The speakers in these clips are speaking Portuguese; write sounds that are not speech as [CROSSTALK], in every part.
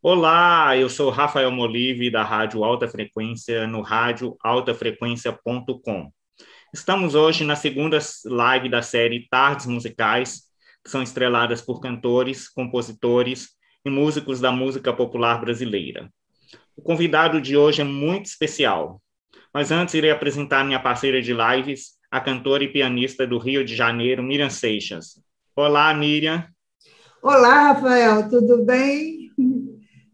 Olá, eu sou Rafael Molive, da Rádio Alta Frequência, no radioaltafrequência.com. Estamos hoje na segunda live da série Tardes Musicais, que são estreladas por cantores, compositores e músicos da música popular brasileira. O convidado de hoje é muito especial, mas antes irei apresentar minha parceira de lives, a cantora e pianista do Rio de Janeiro, Miriam Seixas. Olá, Miriam. Olá, Rafael, tudo bem?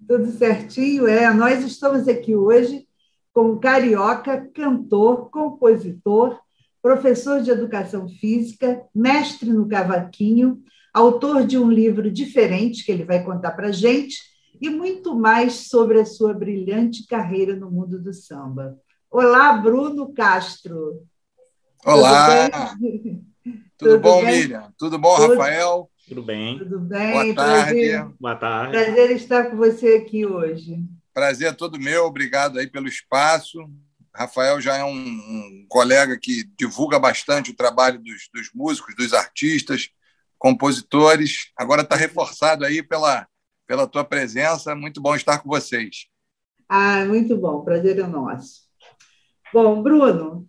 Tudo certinho? É, nós estamos aqui hoje com um carioca, cantor, compositor, professor de educação física, mestre no cavaquinho, autor de um livro diferente que ele vai contar para gente e muito mais sobre a sua brilhante carreira no mundo do samba. Olá, Bruno Castro. Olá. Tudo, Tudo, Tudo bom, bem? Miriam? Tudo bom, Tudo... Rafael? Tudo bem? Tudo bem? Boa tarde. Prazer, Boa tarde. Prazer estar com você aqui hoje. Prazer é todo meu, obrigado aí pelo espaço. Rafael já é um, um colega que divulga bastante o trabalho dos, dos músicos, dos artistas, compositores. Agora está reforçado aí pela, pela tua presença. Muito bom estar com vocês. Ah, muito bom. Prazer é nosso. Bom, Bruno,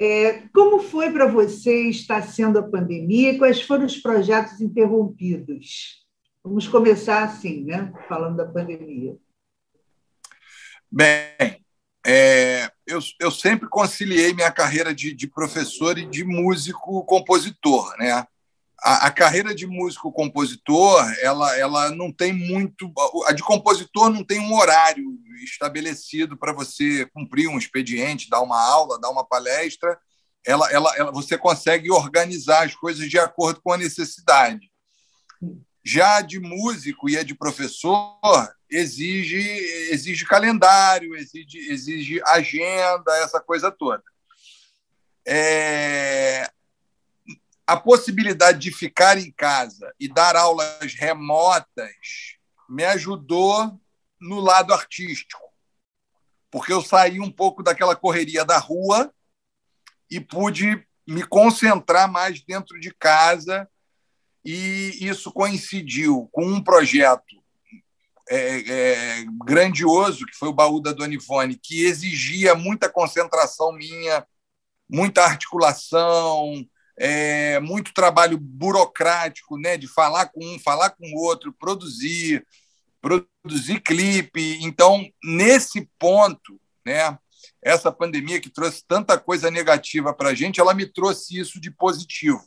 é, como foi para você estar sendo a pandemia quais foram os projetos interrompidos? Vamos começar assim, né? Falando da pandemia. Bem, é, eu, eu sempre conciliei minha carreira de, de professor e de músico-compositor, né? A, a, carreira de músico-compositor, ela, ela não tem muito. A de compositor não tem um horário estabelecido para você cumprir um expediente, dar uma aula, dar uma palestra. Ela, ela, ela, você consegue organizar as coisas de acordo com a necessidade. Já de músico e a de professor, exige, exige calendário, exige, exige agenda, essa coisa toda. É, a possibilidade de ficar em casa e dar aulas remotas me ajudou no lado artístico, porque eu saí um pouco daquela correria da rua e pude me concentrar mais dentro de casa e isso coincidiu com um projeto é, é, grandioso que foi o baú da Dona Ivone, que exigia muita concentração minha, muita articulação, é, muito trabalho burocrático, né, de falar com um, falar com o outro, produzir, produzir clipe. Então, nesse ponto, né, essa pandemia que trouxe tanta coisa negativa para a gente, ela me trouxe isso de positivo.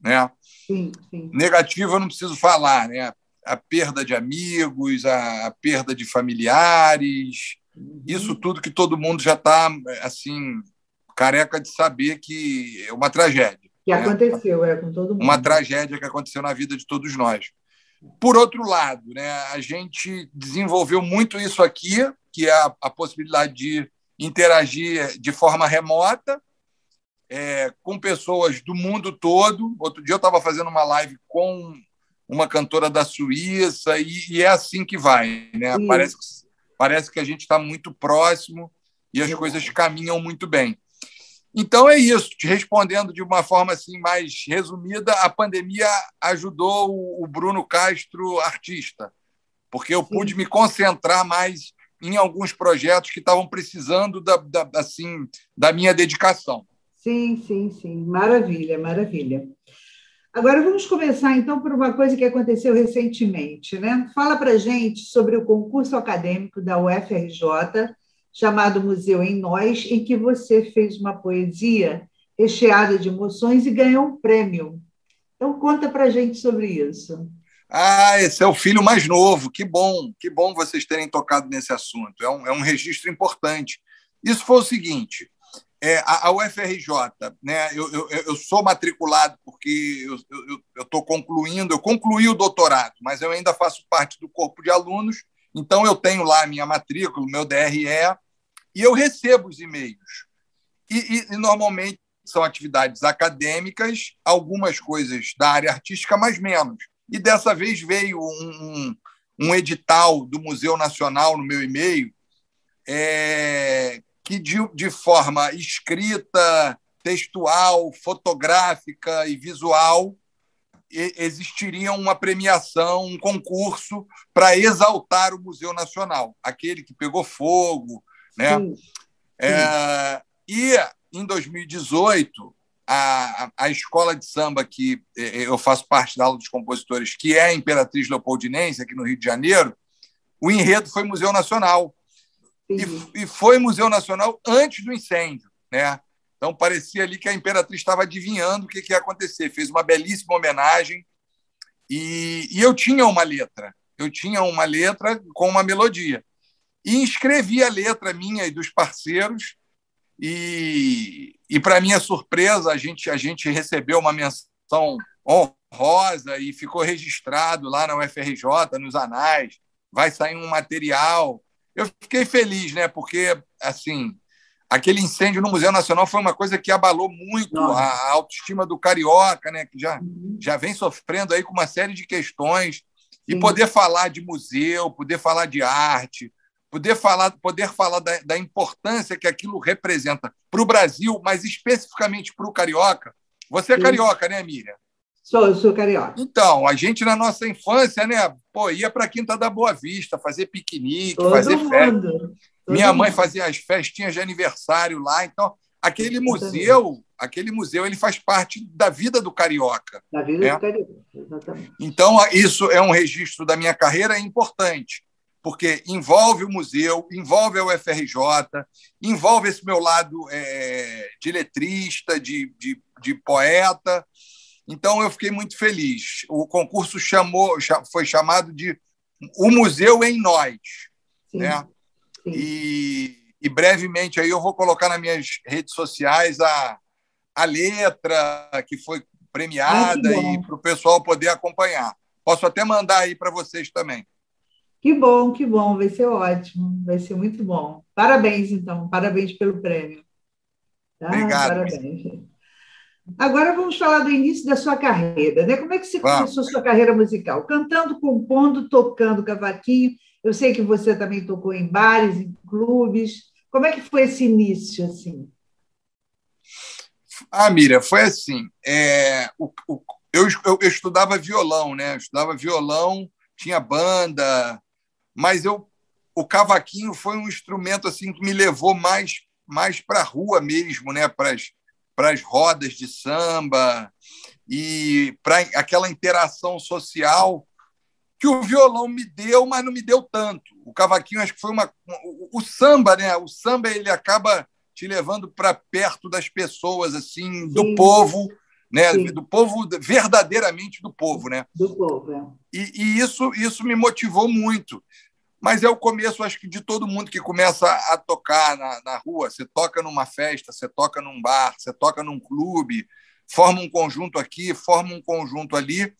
Né? Sim, sim. Negativo eu não preciso falar, né? A perda de amigos, a, perda de familiares, uhum. isso tudo que todo mundo já está assim careca de saber que é uma tragédia. Que né? aconteceu, é com todo mundo. Uma tragédia que aconteceu na vida de todos nós. Por outro lado, né, a gente desenvolveu muito isso aqui, que é a, a possibilidade de interagir de forma remota é, com pessoas do mundo todo. Outro dia eu estava fazendo uma live com uma cantora da Suíça e, e é assim que vai, né? Parece, parece que a gente está muito próximo e as coisas caminham muito bem. Então é isso, te respondendo de uma forma assim mais resumida, a pandemia ajudou o Bruno Castro artista, porque eu Sim. pude me concentrar mais em alguns projetos que estavam precisando da, da, assim da minha dedicação. Sim, sim, sim, maravilha, maravilha. Agora vamos começar então por uma coisa que aconteceu recentemente, né? Fala para gente sobre o concurso acadêmico da UFRJ chamado Museu em Nós, em que você fez uma poesia recheada de emoções e ganhou um prêmio. Então, conta para gente sobre isso. Ah, esse é o filho mais novo. Que bom, que bom vocês terem tocado nesse assunto. É um, é um registro importante. Isso foi o seguinte: é, a, a, UFRJ, né, eu, eu, eu, sou matriculado porque eu estou concluindo, eu concluí o doutorado, mas eu ainda faço parte do corpo de alunos, então eu tenho lá a minha matrícula, o meu DRE, e eu recebo os e-mails. E, e, e, normalmente são atividades acadêmicas, algumas coisas da área artística, mas menos. E dessa vez veio um, um, um edital do Museu Nacional no meu e-mail, é, que de, de forma escrita, textual, fotográfica e visual existiria uma premiação, um concurso para exaltar o Museu Nacional, aquele que pegou fogo. Né? Sim. Sim. É, e em 2018, a, a escola de samba que é, eu faço parte da aula dos compositores, que é a Imperatriz Leopoldinense, aqui no Rio de Janeiro, o enredo foi Museu Nacional. E, e, foi Museu Nacional antes do incêndio. Né? Então, parecia ali que a Imperatriz estava adivinhando o que, que ia acontecer. Fez uma belíssima homenagem. E, e eu tinha uma letra. Eu tinha uma letra com uma melodia. E escrevi a letra minha e dos parceiros e, e para minha surpresa, a gente, a gente recebeu uma menção honrosa e ficou registrado lá na UFRJ, nos anais. Vai sair um material. Eu fiquei feliz, né? Porque, assim, aquele incêndio no Museu Nacional foi uma coisa que abalou muito a autoestima do carioca, né? Que já, uhum. já vem sofrendo aí com uma série de questões. E Sim. poder falar de museu, poder falar de arte, poder falar, poder falar da, da importância que aquilo representa para o Brasil, mas especificamente para o carioca. Você é Sim. carioca, né, Miriam? Sou, sou carioca. Então, a gente na nossa infância, né, pô, ia para a Quinta da Boa Vista, fazer piquenique, Todo fazer mundo. festa. Minha mãe fazia as festinhas de aniversário lá, então aquele museu, aquele museu, ele faz parte da vida do carioca. Da vida né? do carioca, exatamente. Então, isso é um registro da minha carreira importante porque envolve o museu, envolve a UFRJ, envolve esse meu lado é, de letrista, de, de, de, poeta. Então, eu fiquei muito feliz. O concurso chamou, foi chamado de O Museu em Nós. Sim, né? E, e, brevemente aí eu vou colocar nas minhas redes sociais a, a letra que foi premiada ah, e para o pessoal poder acompanhar. Posso até mandar aí para vocês também. Que bom, que bom, vai ser ótimo, vai ser muito bom. Parabéns, então, parabéns pelo prêmio. Tá? Obrigado. Parabéns. Agora vamos falar do início da sua carreira, né? Como é que você vamos. começou a sua carreira musical? Cantando, compondo, tocando cavaquinho. Eu sei que você também tocou em bares, em clubes. Como é que foi esse início, assim? Ah, Mira, foi assim. É, o, o, eu, eu, estudava violão, né? Eu estudava violão, tinha banda, mas eu o cavaquinho foi um instrumento assim que me levou mais mais para a rua mesmo, né, para as rodas de samba e para aquela interação social que o violão me deu, mas não me deu tanto. O cavaquinho acho que foi uma o, o samba, né? O samba ele acaba te levando para perto das pessoas assim, do Sim. povo né? do povo, verdadeiramente do povo. Né? Do povo, é. E, e, isso, isso me motivou muito. Mas é o começo, acho que, de todo mundo que começa a tocar na, na rua. Você toca numa festa, você toca num bar, você toca num clube, forma um conjunto aqui, forma um conjunto ali,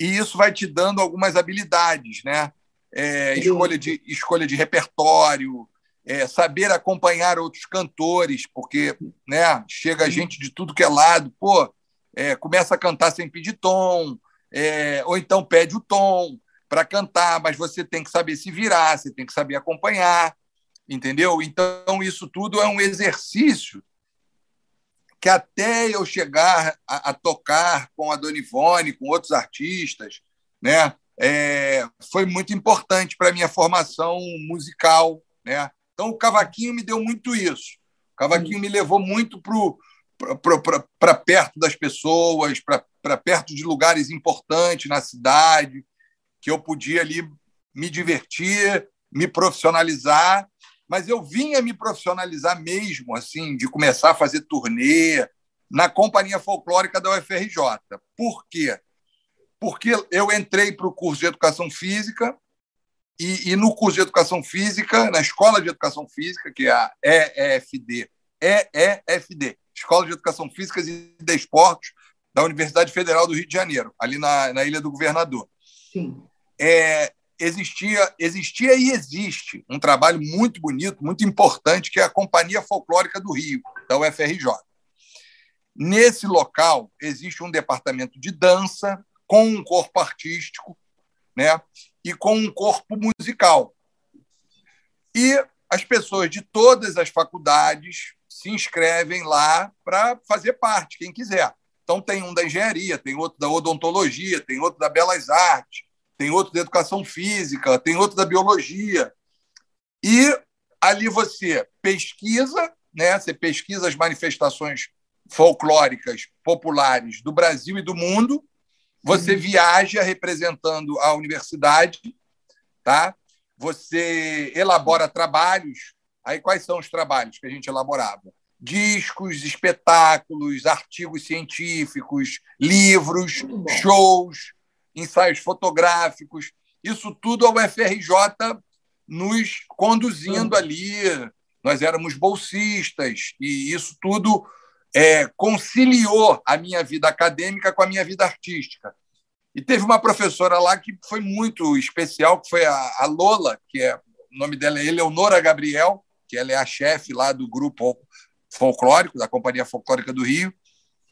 e isso vai te dando algumas habilidades, né? É, escolha, de, escolha de repertório, é, saber acompanhar outros cantores, porque né, chega gente de tudo que é lado. Pô, é, começa a cantar sem pedir tom, é, ou então pede o tom para cantar, mas você tem que saber se virar, você tem que saber acompanhar, entendeu? Então, isso tudo é um exercício que até eu chegar a, a tocar com a Dona Ivone, com outros artistas, né, é, foi muito importante para a minha formação musical. Né? Então, o cavaquinho me deu muito isso. O cavaquinho me levou muito para perto das pessoas, para perto de lugares importantes na cidade, que eu podia ali me divertir, me profissionalizar, mas eu vinha me profissionalizar mesmo, assim, de começar a fazer turnê na Companhia Folclórica da UFRJ. Por quê? Porque eu entrei para o curso de Educação Física e, e, no curso de Educação Física, na Escola de Educação Física, que é a EEFD, EEFD, Escola de Educação Física e Desportos da Universidade Federal do Rio de Janeiro, ali na, na Ilha do Governador. Sim. É, existia, existia e existe um trabalho muito bonito, muito importante, que é a Companhia Folclórica do Rio, da UFRJ. Nesse local existe um departamento de dança com um corpo artístico né, e com um corpo musical. E as pessoas de todas as faculdades se inscrevem lá para fazer parte, quem quiser. Então, tem um da engenharia, tem outro da odontologia, tem outro da belas artes, tem outro da educação física, tem outro da biologia. E ali você pesquisa, né? você pesquisa as manifestações folclóricas populares do Brasil e do mundo, você uhum. viaja representando a universidade, tá? você elabora trabalhos. Aí, quais são os trabalhos que a gente elaborava? discos, espetáculos, artigos científicos, livros, shows, ensaios fotográficos. Isso tudo a UFRJ nos conduzindo ali. Nós éramos bolsistas e isso tudo é, conciliou a minha vida acadêmica com a minha vida artística. E teve uma professora lá que foi muito especial, que foi a, a Lola, que é o nome dela é Eleonora Gabriel, que ela é a chefe lá do grupo folclórico, da Companhia Folclórica do Rio,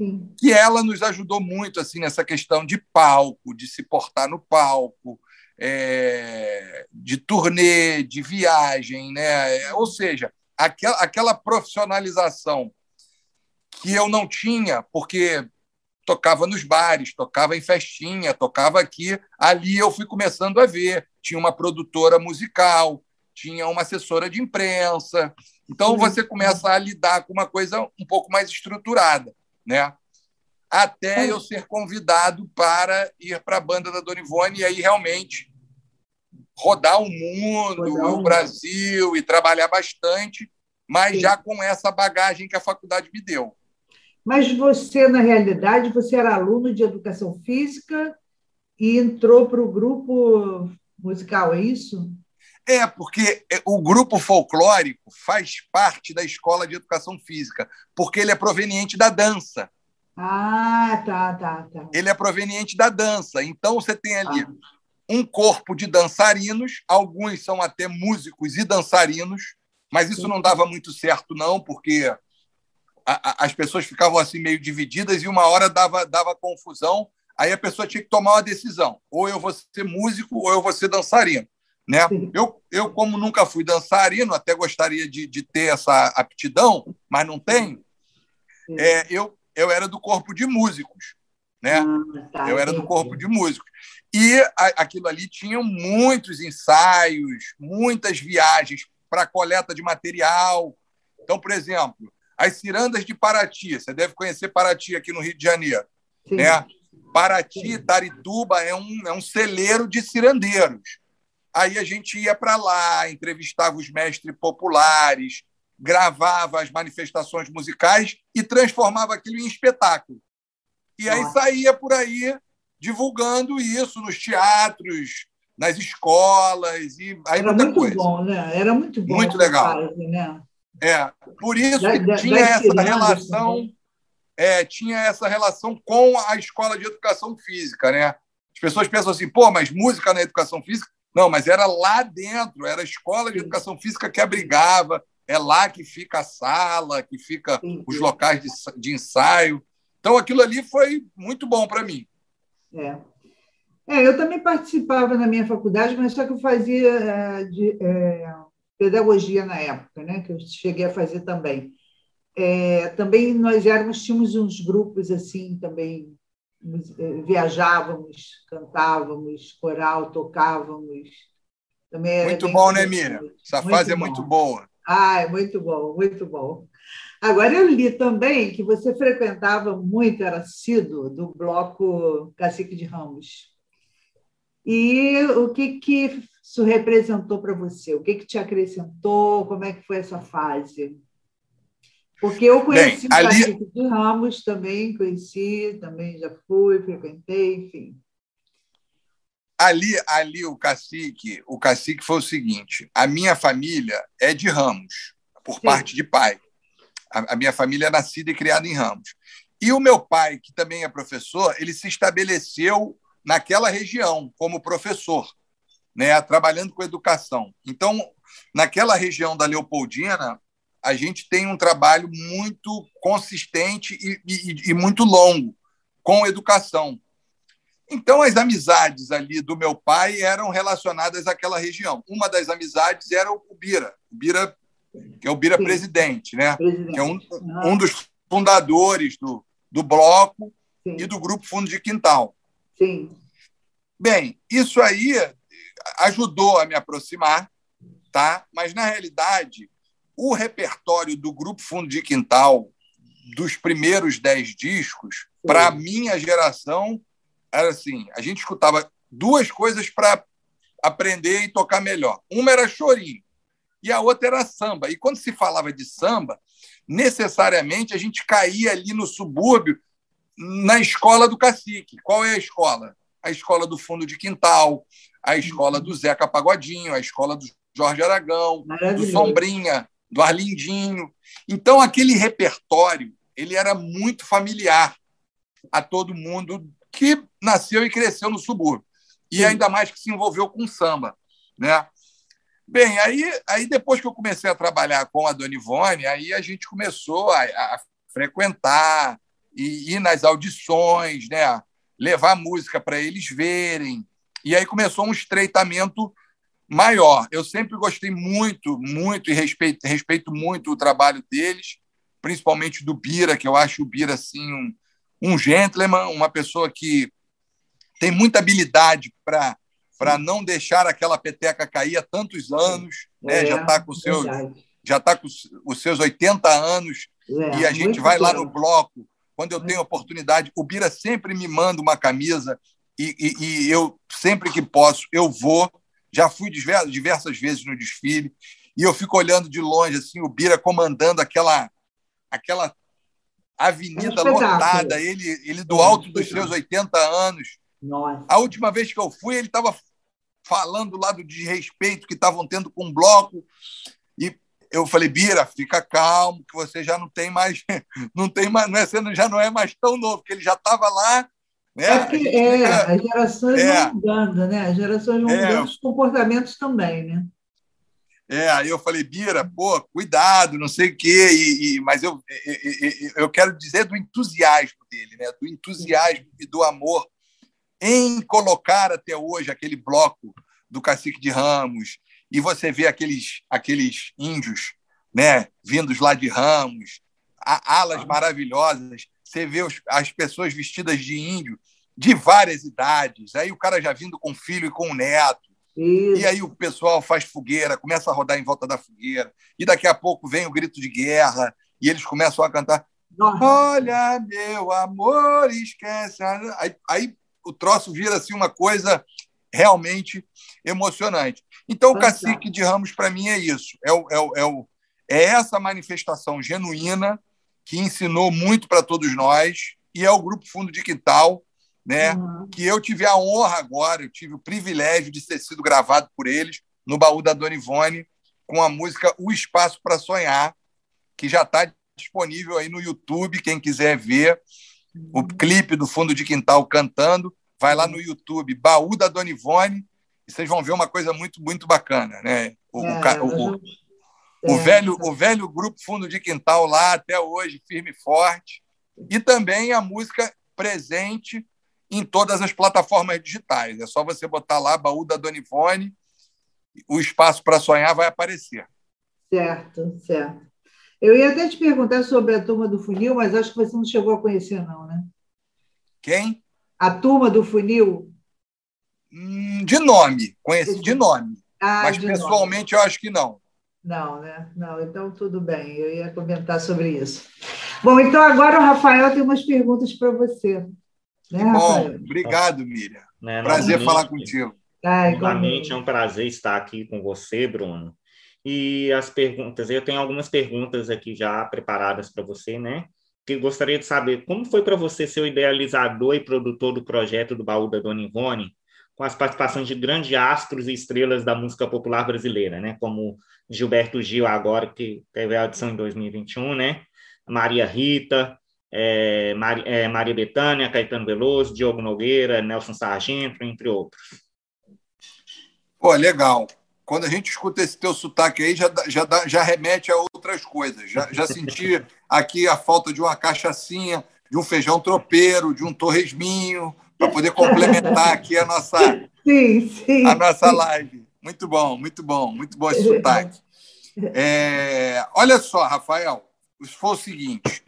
Sim. que ela nos ajudou muito assim nessa questão de palco, de se portar no palco, é, de turnê, de viagem, né? Ou seja, aquela, aquela profissionalização que eu não tinha, porque tocava nos bares, tocava em festinha, tocava aqui. Ali eu fui começando a ver. Tinha uma produtora musical, tinha uma assessora de imprensa. Então você começa a lidar com uma coisa um pouco mais estruturada, né? Até eu ser convidado para ir para a banda da Dona Ivone e aí realmente rodar o mundo, rodar o Brasil e trabalhar bastante, mas Sim. já com essa bagagem que a faculdade me deu. Mas você, na realidade, você era aluno de educação física e entrou para o grupo musical, é isso? É, porque é, o grupo folclórico faz parte da escola de educação física, porque ele é proveniente da dança. Ah, tá, tá, tá. Ele é proveniente da dança. Então você tem ali ah. um corpo de dançarinos, alguns são até músicos e dançarinos, mas isso Sim. não dava muito certo, não, porque a, a, as pessoas ficavam assim meio divididas e uma hora dava, dava confusão. Aí a pessoa tinha que tomar uma decisão: ou eu vou ser músico ou eu vou ser dançarino. Né? Eu, eu, como nunca fui dançarino, até gostaria de, de ter essa aptidão, mas não tenho, é, eu, eu era do corpo de músicos. Né? Ah, tá, eu era do corpo de músicos. E a, aquilo ali tinha muitos ensaios, muitas viagens para coleta de material. Então, por exemplo, as cirandas de Paraty, você deve conhecer Paraty aqui no Rio de Janeiro. Sim. Né? Paraty, Tarituba é um, é um celeiro de cirandeiros. Aí a gente ia para lá, entrevistava os mestres populares, gravava as manifestações musicais e transformava aquilo em espetáculo. E aí saía por aí divulgando isso nos teatros, nas escolas e aí Era muito coisa. bom, né? Era muito bom. Muito legal. Fase, né? É, por isso da, que tinha essa relação, é, tinha essa relação com a escola de educação física, né? As pessoas pensam assim, pô, mas música na educação física? Não, mas era lá dentro, era a escola de educação física que abrigava, é lá que fica a sala, que fica os locais de, de ensaio. Então, aquilo ali foi muito bom para mim. É. é. eu também participava na minha faculdade, mas só que eu fazia é, de, é, pedagogia na época, né? que eu cheguei a fazer também. É, também nós éramos, tínhamos uns grupos assim também viajávamos, cantávamos, coral, tocávamos. Também muito bom, né, Miriam? Essa muito fase é muito boa. Ah, é muito bom, muito bom. Agora, eu li também que você frequentava muito, era sido do bloco Cacique de Ramos. E o que, que isso representou para você? O que, que te acrescentou? Como é que foi essa fase? Porque eu conheci Bem, o ali... de Ramos também, conheci, também já fui, frequentei, enfim. Ali, ali o cacique, o cacique foi o seguinte: a minha família é de Ramos, por Sim. parte de pai. A, a minha família é nascida e criada em Ramos. E o meu pai, que também é professor, ele se estabeleceu naquela região como professor, né, trabalhando com educação. Então, naquela região da Leopoldina, a gente tem um trabalho muito consistente e, e, e muito longo com educação. Então, as amizades ali do meu pai eram relacionadas àquela região. Uma das amizades era o Bira, o Bira que é o Bira presidente, né? Presidente. que é um, um dos fundadores do, do bloco. Sim. e do Grupo Fundo de Quintal. Sim. Bem, isso aí ajudou a me aproximar, tá? Mas, na realidade, o repertório do Grupo Fundo de Quintal, dos primeiros dez discos, para a minha geração, era assim: a gente escutava duas coisas para aprender e tocar melhor. Uma era chorinho e a outra era samba. E quando se falava de samba, necessariamente a gente caía ali no subúrbio, na escola do cacique. Qual é a escola? A escola do fundo de quintal, a escola do Zeca Pagodinho, a escola do Jorge Aragão, do Sombrinha, do Arlindinho. Então, aquele repertório ele era muito familiar a todo mundo que nasceu e cresceu no subúrbio. E ainda mais que se envolveu com samba. Né? Bem, aí, aí depois que eu comecei a trabalhar com a Dona Ivone, aí a gente começou a, a frequentar e ir nas audições, né? levar música para eles verem. E aí começou um estreitamento maior. Eu sempre gostei muito, muito e respeito, respeito muito o trabalho deles, principalmente do Bira, que eu acho o Bira assim um, um gentleman, uma pessoa que tem muita habilidade para para não deixar aquela peteca cair há tantos anos, né? É, já está com seus já está com os seus 80 anos é, e a gente vai lá no bloco quando eu tenho oportunidade. O Bira sempre me manda uma camisa e, e, e eu sempre que posso eu vou. Já fui diversas vezes no desfile e eu fico olhando de longe assim o Bira comandando aquela aquela avenida é lotada, ele ele do alto dos seus 80 anos. Nossa. A última vez que eu fui, ele estava falando lá do desrespeito que estavam tendo com o bloco. E eu falei, Bira, fica calmo, que você já não tem mais, [LAUGHS] não tem mais, não é, você já não é mais tão novo, porque ele já estava lá. Né? É, porque, é fica, as gerações é, vão mudando, né? As gerações vão é, mudando, os comportamentos também, né? É, aí eu falei, Bira, pô, cuidado, não sei o quê, e, e mas eu, eu, eu quero dizer do entusiasmo dele, né? do entusiasmo e do amor em colocar até hoje aquele bloco do Cacique de Ramos, e você vê aqueles, aqueles índios né, vindos lá de Ramos, alas maravilhosas, você vê os, as pessoas vestidas de índio de várias idades, aí o cara já vindo com filho e com neto, Isso. e aí o pessoal faz fogueira, começa a rodar em volta da fogueira, e daqui a pouco vem o grito de guerra, e eles começam a cantar Nossa. Olha, meu amor, esquece. Aí, aí o troço vira assim uma coisa realmente emocionante. Então, o Cacique de Ramos, para mim, é isso. É, o, é, o, é, o, é essa manifestação genuína que ensinou muito para todos nós, e é o Grupo Fundo de Quintal, né? Uhum. que eu tive a honra agora, eu tive o privilégio de ter sido gravado por eles no baú da Dona Ivone, com a música O Espaço para Sonhar, que já está disponível aí no YouTube, quem quiser ver o clipe do fundo de quintal cantando. Vai lá no YouTube, Baú da Dona Ivone, e vocês vão ver uma coisa muito, muito bacana. Né? O, é, o, o, o é, velho, o velho grupo Fundo de Quintal lá, até hoje, firme e forte. E também a música presente em todas as plataformas digitais. É só você botar lá Baú da Dona Ivone, o espaço para sonhar vai aparecer. Certo, certo. Eu ia até te perguntar sobre a turma do funil, mas acho que você não chegou a conhecer, não, né? Quem? A turma do funil. Hum, de nome, conheci de nome. Ah, mas de pessoalmente nome. eu acho que não. Não, né? Não, então tudo bem, eu ia comentar sobre isso. Bom, então agora o Rafael tem umas perguntas para você. Né, Bom, obrigado, Miriam. Né, prazer falar contigo. Ai, Novamente é um prazer estar aqui com você, Bruno. E as perguntas, eu tenho algumas perguntas aqui já preparadas para você, né? Que gostaria de saber como foi para você ser o idealizador e produtor do projeto do Baú da Dona Ivone, com as participações de grandes astros e estrelas da música popular brasileira, né? Como Gilberto Gil, agora, que teve a audição em 2021, né? Maria Rita, é, Maria, é, Maria Bethânia, Caetano Veloso, Diogo Nogueira, Nelson Sargento, entre outros. Pô, legal quando a gente escuta esse teu sotaque aí, já, já, já remete a outras coisas. Já, já senti [LAUGHS] aqui a falta de uma cachaçinha, de um feijão tropeiro, de um torresminho, para poder complementar aqui a nossa, [LAUGHS] sim, sim, a nossa live. Muito bom, muito bom, muito bom esse sotaque. [LAUGHS] É, olha só, Rafael, foi o seguinte: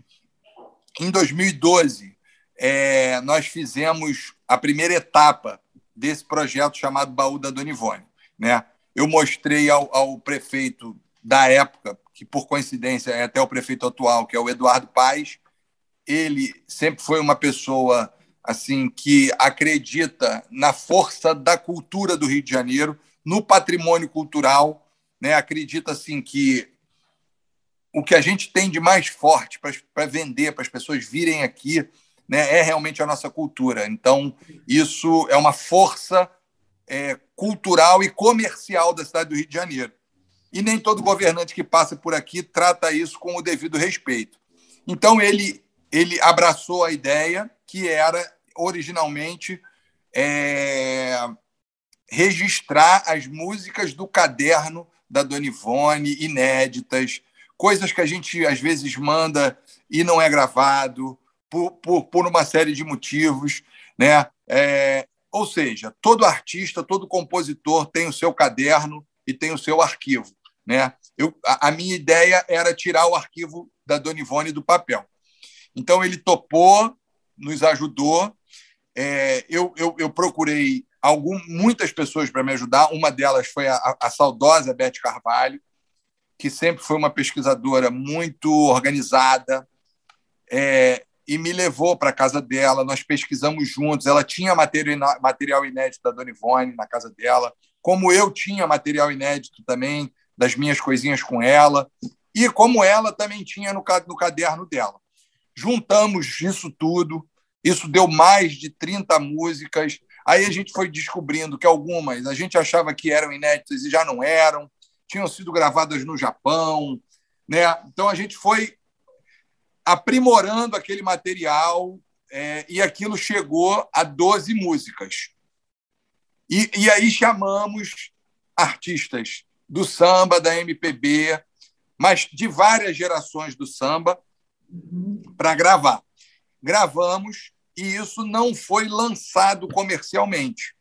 em 2012, é, nós fizemos a primeira etapa desse projeto chamado Baú da Dona Ivone. Né? Eu mostrei ao, ao prefeito da época, que por coincidência é até o prefeito atual, que é o Eduardo Paes, ele sempre foi uma pessoa assim que acredita na força da cultura do Rio de Janeiro, no patrimônio cultural, né? Acredita assim que o que a gente tem de mais forte para vender, para as pessoas virem aqui, né, é realmente a nossa cultura. Então, isso é uma força é, cultural e comercial da cidade do Rio de Janeiro. E nem todo governante que passa por aqui trata isso com o devido respeito. Então, ele, ele abraçou a ideia que era originalmente é, registrar as músicas do caderno da Dona Ivone, inéditas, coisas que a gente às vezes manda e não é gravado por, por, por uma série de motivos, né? É, ou seja, todo artista, todo compositor tem o seu caderno e tem o seu arquivo, né? Eu, a, a minha ideia era tirar o arquivo da Dona Ivone do papel. Então ele topou, nos ajudou. É, eu, eu, eu, procurei algum, muitas pessoas para me ajudar. Uma delas foi a, a saudosa Beth Carvalho, que sempre foi uma pesquisadora muito organizada é, e me levou para a casa dela. Nós pesquisamos juntos. Ela tinha material inédito da Dona Ivone na casa dela, como eu tinha material inédito também das minhas coisinhas com ela, e como ela também tinha no, no caderno dela. Juntamos isso tudo, isso deu mais de 30 músicas. Aí a gente foi descobrindo que algumas a gente achava que eram inéditas e já não eram tinham sido gravadas no Japão. Né? Então a gente foi aprimorando aquele material é, e aquilo chegou a 12 músicas. E, e aí chamamos artistas do samba, da MPB, mas de várias gerações do samba para gravar. Gravamos e isso não foi lançado comercialmente.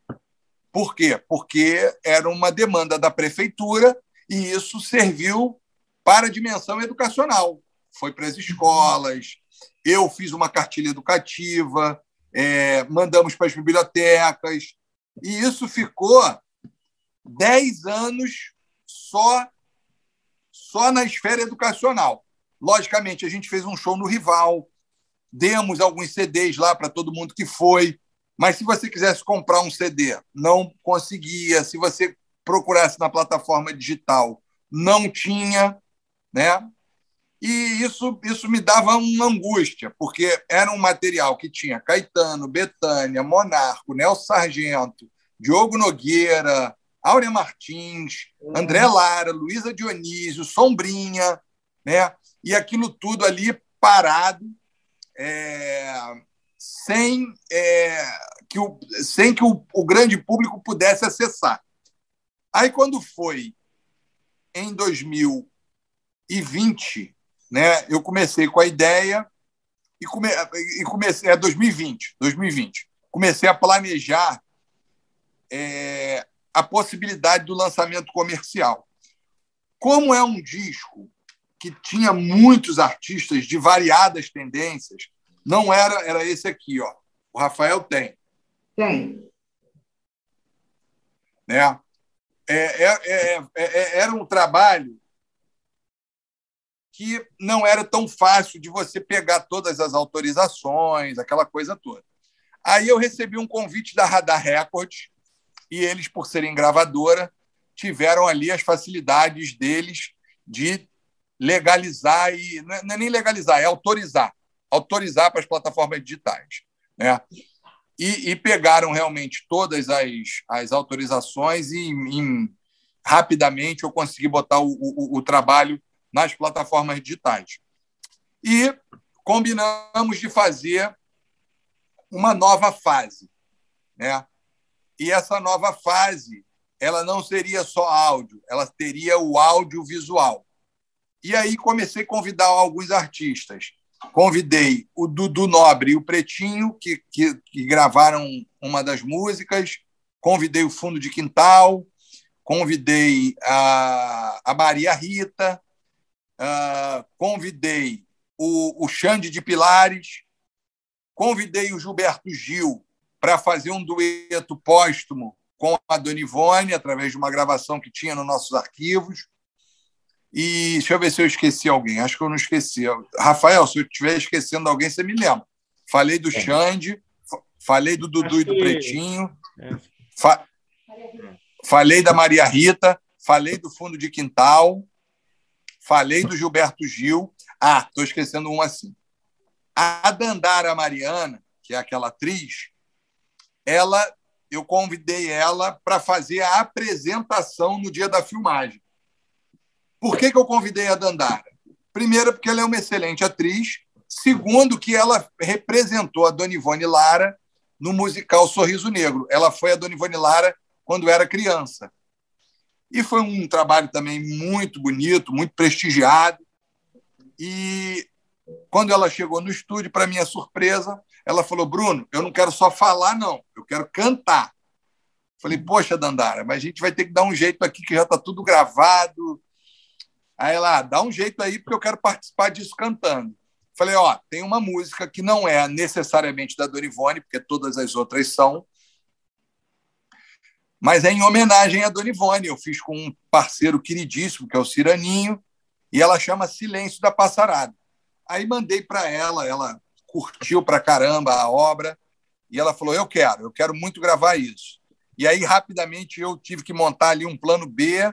Por quê? Porque era uma demanda da prefeitura e isso serviu para a dimensão educacional. Foi para as escolas, eu fiz uma cartilha educativa, é, mandamos para as bibliotecas, e isso ficou dez anos só, só na esfera educacional. Logicamente, a gente fez um show no Rival, demos alguns CDs lá para todo mundo que foi, mas se você quisesse comprar um CD, não conseguia. Se você procurasse na plataforma digital, não tinha, né? E isso, isso me dava uma angústia, porque era um material que tinha Caetano, Betânia, Monarco, Nelson Sargento, Diogo Nogueira, Áurea Martins, André Lara, Luísa Dionísio, Sombrinha, né? e aquilo tudo ali parado, é, sem, é, que, o, sem que o, o grande público pudesse acessar. Aí, quando foi em 2020, né, eu comecei com a ideia e, come, e comecei é 2020, 2020. Comecei a planejar é, a possibilidade do lançamento comercial. Como é um disco que tinha muitos artistas de variadas tendências, não era era esse aqui, ó. O Rafael tem. Tem. Né? É é, é, é, é, era um trabalho que não era tão fácil de você pegar todas as autorizações, aquela coisa toda. Aí eu recebi um convite da Radar Records e eles, por serem gravadora, tiveram ali as facilidades deles de legalizar e não é nem legalizar, é autorizar, autorizar para as plataformas digitais, né? E, e pegaram realmente todas as, as autorizações e em, rapidamente eu consegui botar o, o, o trabalho nas plataformas digitais. E combinamos de fazer uma nova fase. Né? E essa nova fase ela não seria só áudio, ela teria o audiovisual. E aí comecei a convidar alguns artistas convidei o Dudu Nobre e o Pretinho, que, que, que, gravaram uma das músicas, convidei o Fundo de Quintal, convidei a, a Maria Rita, uh, convidei o, o Xande de Pilares, convidei o Gilberto Gil para fazer um dueto póstumo com a Dona Ivone, através de uma gravação que tinha nos nossos arquivos. E deixa eu ver se eu esqueci alguém. Acho que eu não esqueci. Rafael, se eu estiver esquecendo alguém, você me lembra. Falei do é. Xande, falei do Dudu Acho e do que... Pretinho, é. fa... falei da Maria Rita, falei do Fundo de Quintal, falei do Gilberto Gil. Ah, estou esquecendo um assim. A Dandara Mariana, que é aquela atriz, ela, eu convidei ela para fazer a apresentação no dia da filmagem. Por que, que eu convidei a Dandara? Primeiro, porque ela é uma excelente atriz. Segundo, que ela representou a Dona Ivone Lara no musical Sorriso Negro. Ela foi a Dona Ivone Lara quando era criança. E foi um trabalho também muito bonito, muito prestigiado. E quando ela chegou no estúdio, para minha surpresa, ela falou: Bruno, eu não quero só falar, não, eu quero cantar. Falei: Poxa, Dandara, mas a gente vai ter que dar um jeito aqui que já está tudo gravado, Aí ela, ah, dá um jeito aí, porque eu quero participar disso cantando. Falei, ó, tem uma música que não é necessariamente da Dona Ivone, porque todas as outras são, mas é em homenagem à Dona Ivone. Eu fiz com um parceiro queridíssimo, que é o Ciraninho, e ela chama Silêncio da Passarada. Aí mandei para ela, ela curtiu para caramba a obra, e ela falou: Eu quero, eu quero muito gravar isso. E aí, rapidamente, eu tive que montar ali um plano B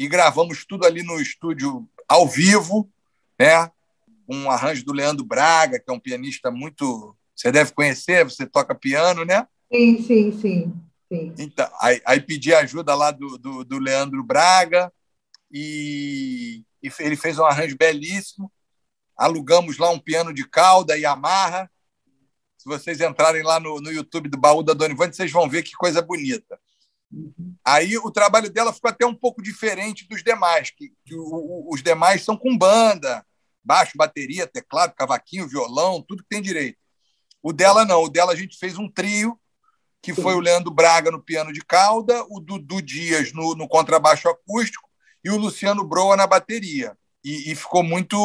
e gravamos tudo ali no estúdio ao vivo, né? Um arranjo do Leandro Braga, que é um pianista muito. Você deve conhecer, você toca piano, né? Sim, sim, sim. sim. Então, aí, aí pedi ajuda lá do, do, do Leandro Braga e, e, ele fez um arranjo belíssimo. Alugamos lá um piano de cauda e amarra. Se vocês entrarem lá no, no YouTube do Baú da Dona Ivone, vocês vão ver que coisa bonita. Aí o trabalho dela ficou até um pouco diferente dos demais, que, que o, o, os demais são com banda, baixo, bateria, teclado, cavaquinho, violão, tudo que tem direito. O dela não, o dela a gente fez um trio, que foi o Leandro Braga no piano de cauda, o Dudu Dias no, no contrabaixo acústico e o Luciano Broa na bateria. E, e, ficou muito,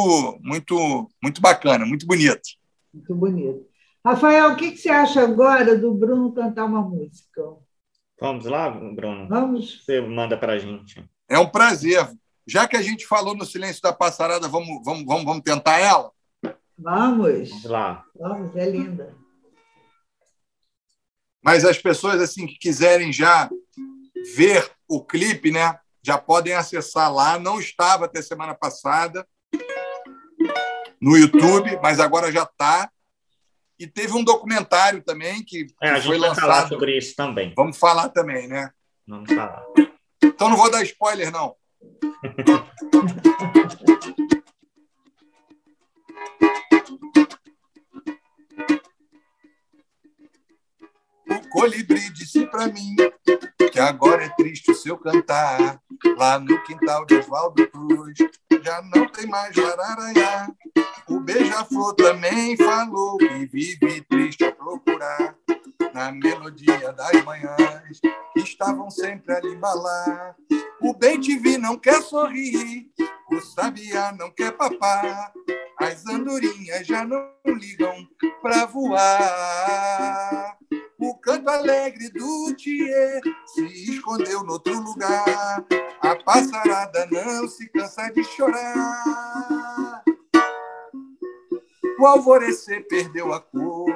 muito, muito bacana, muito bonito. Muito bonito. Rafael, o que, que você acha agora do Bruno cantar uma música? Vamos lá, Bruno? Vamos. Você manda para a gente. É um prazer. Já que a gente falou no silêncio da passarada, vamos, vamos, vamos, vamos tentar ela? Vamos. Vamos lá. Vamos, é linda. Mas as pessoas assim que quiserem já ver o clipe, né, já podem acessar lá. Não estava até semana passada no YouTube, mas agora já está. E teve um documentário também que, é, a gente foi vai lançado. falar sobre isso também. Vamos falar também, né? Vamos falar. Então não vou dar spoiler, não. o colibri disse para mim que agora é triste o seu cantar. Lá no quintal de Oswaldo Cruz já não tem mais jararaia. O beija-flor também falou que vive triste a procurar na melodia das manhãs que estavam sempre a lhe embalar. O bem te vi não quer sorrir, o sabiá não quer papar, as andorinhas já não ligam pra voar. O canto alegre do Tiê se escondeu noutro lugar. A passarada não se cansa de chorar. O alvorecer perdeu a cor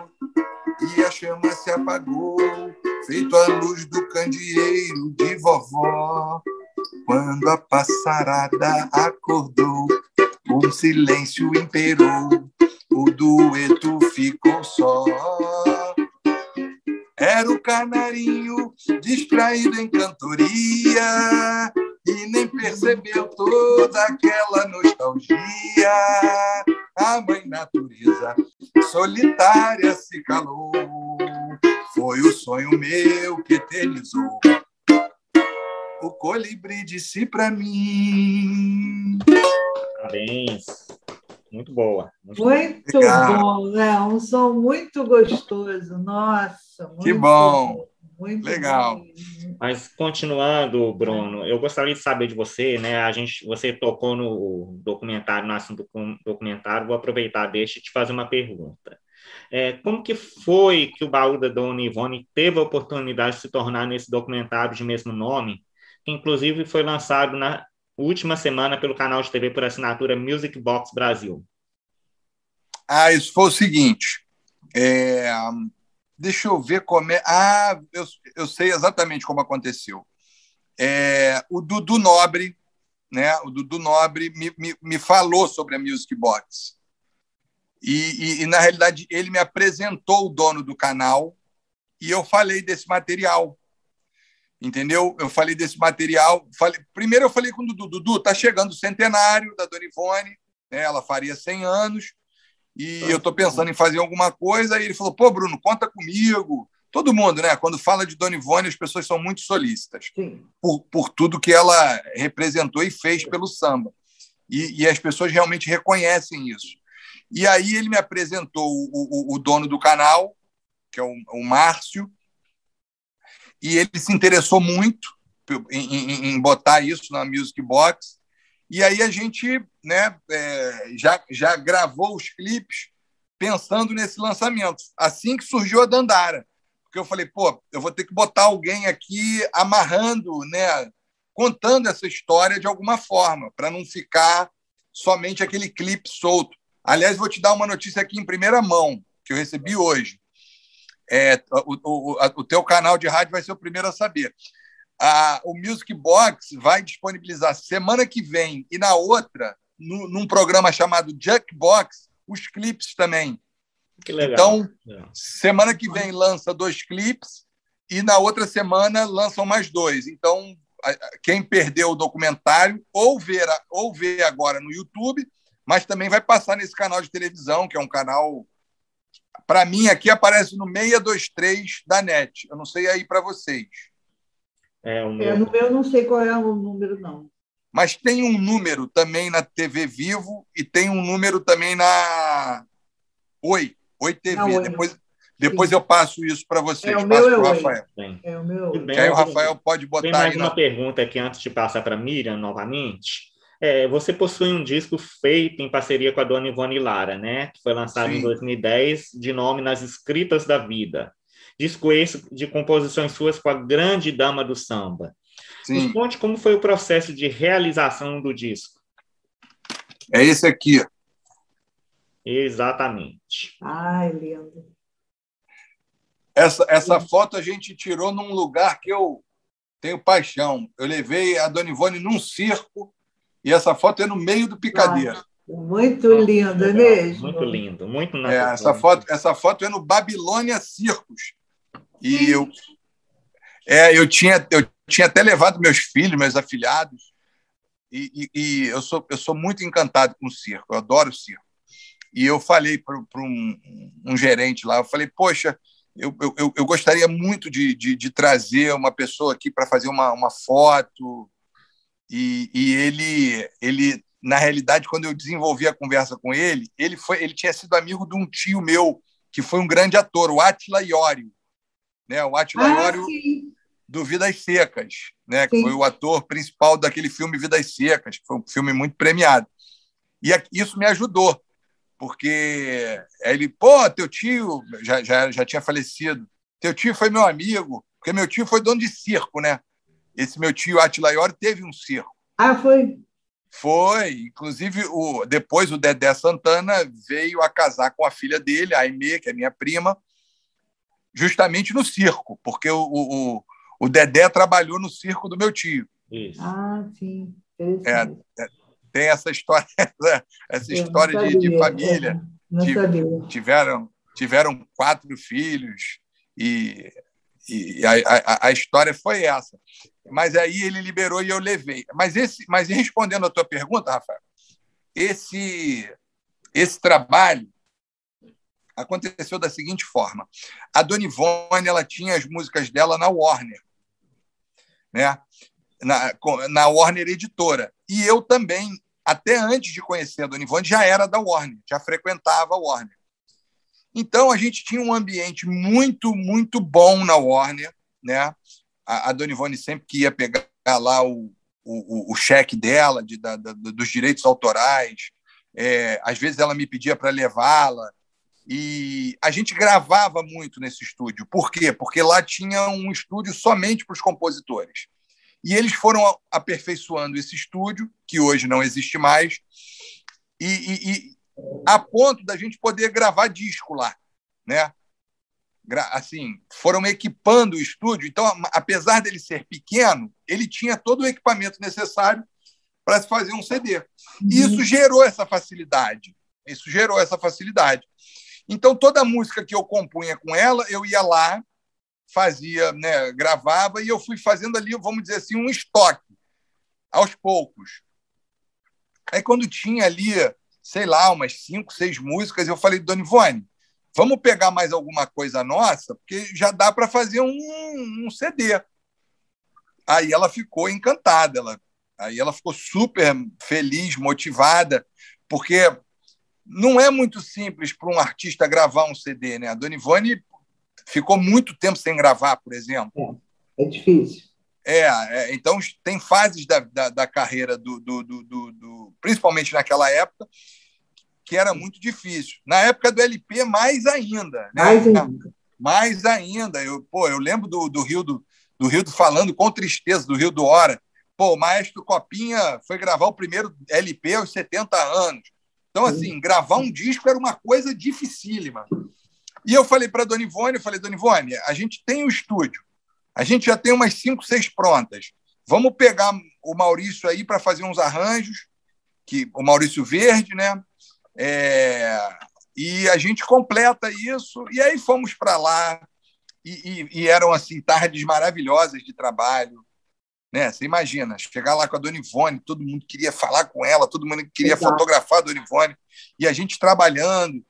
e a chama se apagou, feito a luz do candeeiro de vovó. Quando a passarada acordou, um silêncio imperou, o dueto ficou só. Era o canarinho distraído em cantoria e nem percebeu toda aquela nostalgia. A mãe natureza solitária se calou, foi o sonho meu que eternizou. O colibri disse para mim. Parabéns. Muito boa. Muito, muito bom, né? Um som muito gostoso. Nossa, muito Que bom. Muito Legal. Bom. Mas continuando, Bruno, eu gostaria de saber de você, né? A gente, você tocou no documentário, no assunto do documentário, vou aproveitar deixa e te fazer uma pergunta. É, como que foi que o baú da Dona Ivone teve a oportunidade de se tornar nesse documentário de mesmo nome, que inclusive foi lançado na última semana pelo canal de TV por assinatura Music Box Brasil? Ah, isso foi o seguinte. É, deixa eu ver como é. Ah, eu, eu sei exatamente como aconteceu. É, o Dudu Nobre, né? O Dudu Nobre me, me, me falou sobre a Music Box. E, e, e, na realidade, ele me apresentou o dono do canal e eu falei desse material. Entendeu? Eu falei desse material. Falei, primeiro, eu falei com o Dudu: Dudu, está chegando o centenário da Dona Ivone, né? ela faria 100 anos, e eu estou pensando em fazer alguma coisa. E ele falou: pô, Bruno, conta comigo. Todo mundo, né? Quando fala de Dona Ivone, as pessoas são muito solícitas por, por tudo que ela representou e fez pelo samba. E, e as pessoas realmente reconhecem isso. E aí ele me apresentou o, o, o dono do canal, que é o, o, Márcio, e ele se interessou muito em, em, em, botar isso na Music Box. E aí a gente né, é, já, já gravou os clipes pensando nesse lançamento. Assim que surgiu a Dandara. Porque eu falei, pô, eu vou ter que botar alguém aqui amarrando, né, contando essa história de alguma forma, para não ficar somente aquele clipe solto. Aliás, vou te dar uma notícia aqui em primeira mão, que eu recebi hoje. É, o, o, o teu canal de rádio vai ser o primeiro a saber. A, o Music Box vai disponibilizar semana que vem e na outra, no, num programa chamado Jackbox, os clipes também. Que legal. Então, é. semana que vem lança dois clipes e na outra semana lançam mais dois. Então, quem perdeu o documentário ou ver, ou ver agora no YouTube mas também vai passar nesse canal de televisão, que é um canal. Para mim, aqui aparece no 623 da NET. Eu não sei aí para vocês. É, o meu... É, no meu não sei qual é o número, não. Mas tem um número também na TV Vivo e tem um número também na Oi, Oi TV. Oi. Depois, depois eu passo isso para vocês. É, o meu é o Rafael. É o meu. Que aí o Rafael pode botar tem mais aí. uma pergunta aqui antes de passar para a Miriam novamente. É, você possui um disco feito em parceria com a dona Ivone Lara, né? Que foi lançado Sim. em 2010, de nome Nas Escritas da Vida. Disco esse de composições suas com a grande dama do samba. Sim. Nos conte como foi o processo de realização do disco. É esse aqui. Exatamente. Ai, lindo. Essa, essa foto a gente tirou num lugar que eu tenho paixão. Eu levei a Dona Ivone num circo e essa foto é no meio do picadeiro. Muito lindo, é mesmo? Muito lindo, muito é, essa foto Essa foto é no Babilônia Circus. E eu, é, eu, tinha, eu tinha até levado meus filhos, meus afilhados, e, e, e eu, sou, eu sou muito encantado com o circo, eu adoro o circo. E eu falei para um, um gerente lá, eu falei, poxa, eu, eu, eu gostaria muito de, de, de trazer uma pessoa aqui para fazer uma, uma foto, e, e ele, ele, na realidade, quando eu desenvolvi a conversa com ele, ele, foi, ele tinha sido amigo de um tio meu, que foi um grande ator, o Atila Iório. Né? O Atila ah, Iório do Vidas Secas, né? que foi o ator principal daquele filme Vidas Secas, que foi um filme muito premiado. E isso me ajudou, porque ele, pô, teu tio já, já, já tinha falecido, teu tio foi meu amigo, porque meu tio foi dono de circo, né? Esse meu tio Atila Iori teve um circo. Ah, foi? Foi. Inclusive, o, depois o Dedé Santana veio a casar com a filha dele, a Aimee, que é minha prima, justamente no circo, porque o, o, o Dedé trabalhou no circo do meu tio. Isso. Ah, sim. É, é, tem essa história, [LAUGHS] essa história de, de, família. tiveram, tiveram quatro filhos e, e a, a, a história foi essa mas aí ele liberou e eu levei. Mas esse, mas respondendo a tua pergunta, Rafael, esse esse trabalho aconteceu da seguinte forma: a Dona Ivone ela tinha as músicas dela na Warner, né? Na, na Warner Editora. E eu também, até antes de conhecer a Dona Ivone, já era da Warner, já frequentava a Warner. Então a gente tinha um ambiente muito, muito bom na Warner, né? a, a Dona Ivone sempre que ia pegar lá o, o, o cheque dela, de, da, da, dos direitos autorais, é, às vezes ela me pedia para levá-la, E a gente gravava muito nesse estúdio. Por quê? Porque lá tinha um estúdio somente para os compositores. E eles foram aperfeiçoando esse estúdio, que hoje não existe mais, e, e, e a ponto da gente poder gravar disco lá, né? Assim, foram equipando o estúdio. Então, apesar dele ser pequeno, ele tinha todo o equipamento necessário para se fazer um CD. E uhum. isso gerou essa facilidade. Isso gerou essa facilidade. Então, toda música que eu compunha com ela, eu ia lá, fazia, né, gravava, e eu fui fazendo ali, vamos dizer assim, um estoque, aos poucos. Aí, quando tinha ali, sei lá, umas cinco, seis músicas, eu falei, Dona Ivone, vamos pegar mais alguma coisa nossa, porque já dá para fazer um, um, CD. Aí ela ficou encantada, ela, aí ela ficou super feliz, motivada, porque não é muito simples para um artista gravar um CD, né? A Dona Ivone ficou muito tempo sem gravar, por exemplo. É, é difícil. É, é, então tem fases da, da, da carreira do, do, do, do, principalmente naquela época, que era muito difícil. Na época do LP, mais ainda. Né? Mais ainda. Mais ainda. Eu, pô, eu lembro do, do Rio do, do Rio do falando com tristeza do Rio do Hora. Pô, o Maestro Copinha foi gravar o primeiro LP aos 70 anos. Então, assim, gravar um disco era uma coisa dificílima. E eu falei para a Dona Ivone, eu falei, Dona Ivone, a gente tem o um estúdio, a gente já tem umas cinco, seis prontas. Vamos pegar o Maurício aí para fazer uns arranjos, que o Maurício Verde, né? É, e a gente completa isso. E aí fomos para lá, e, e, e, eram assim tardes maravilhosas de trabalho. Né? Você imagina, chegar lá com a Dona Ivone, todo mundo queria falar com ela, todo mundo queria Exato. fotografar a Dona Ivone, e a gente trabalhando,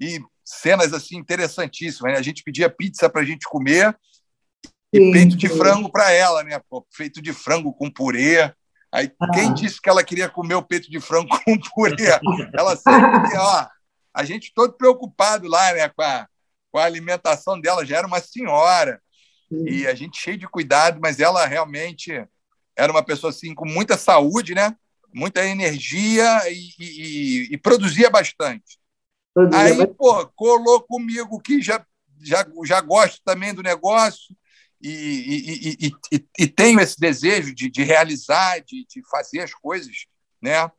e cenas assim interessantíssimas. Né? A gente pedia pizza para a gente comer e sim, peito de sim. frango para ela, né? Pô, feito de frango com purê. Aí ah. quem disse que ela queria comer o peito de frango [LAUGHS] com purê? Ela sempre, ó, a gente todo preocupado lá, né, com a, com a alimentação dela, já era uma senhora. E a gente cheio de cuidado, mas ela realmente era uma pessoa assim com muita saúde, né? Muita energia e, e, e produzia bastante. Produzia Aí, bastante. pô, colou comigo que já, já, já gosto também do negócio e, e, e, e tenho esse desejo de, de realizar, de, de fazer as coisas, né?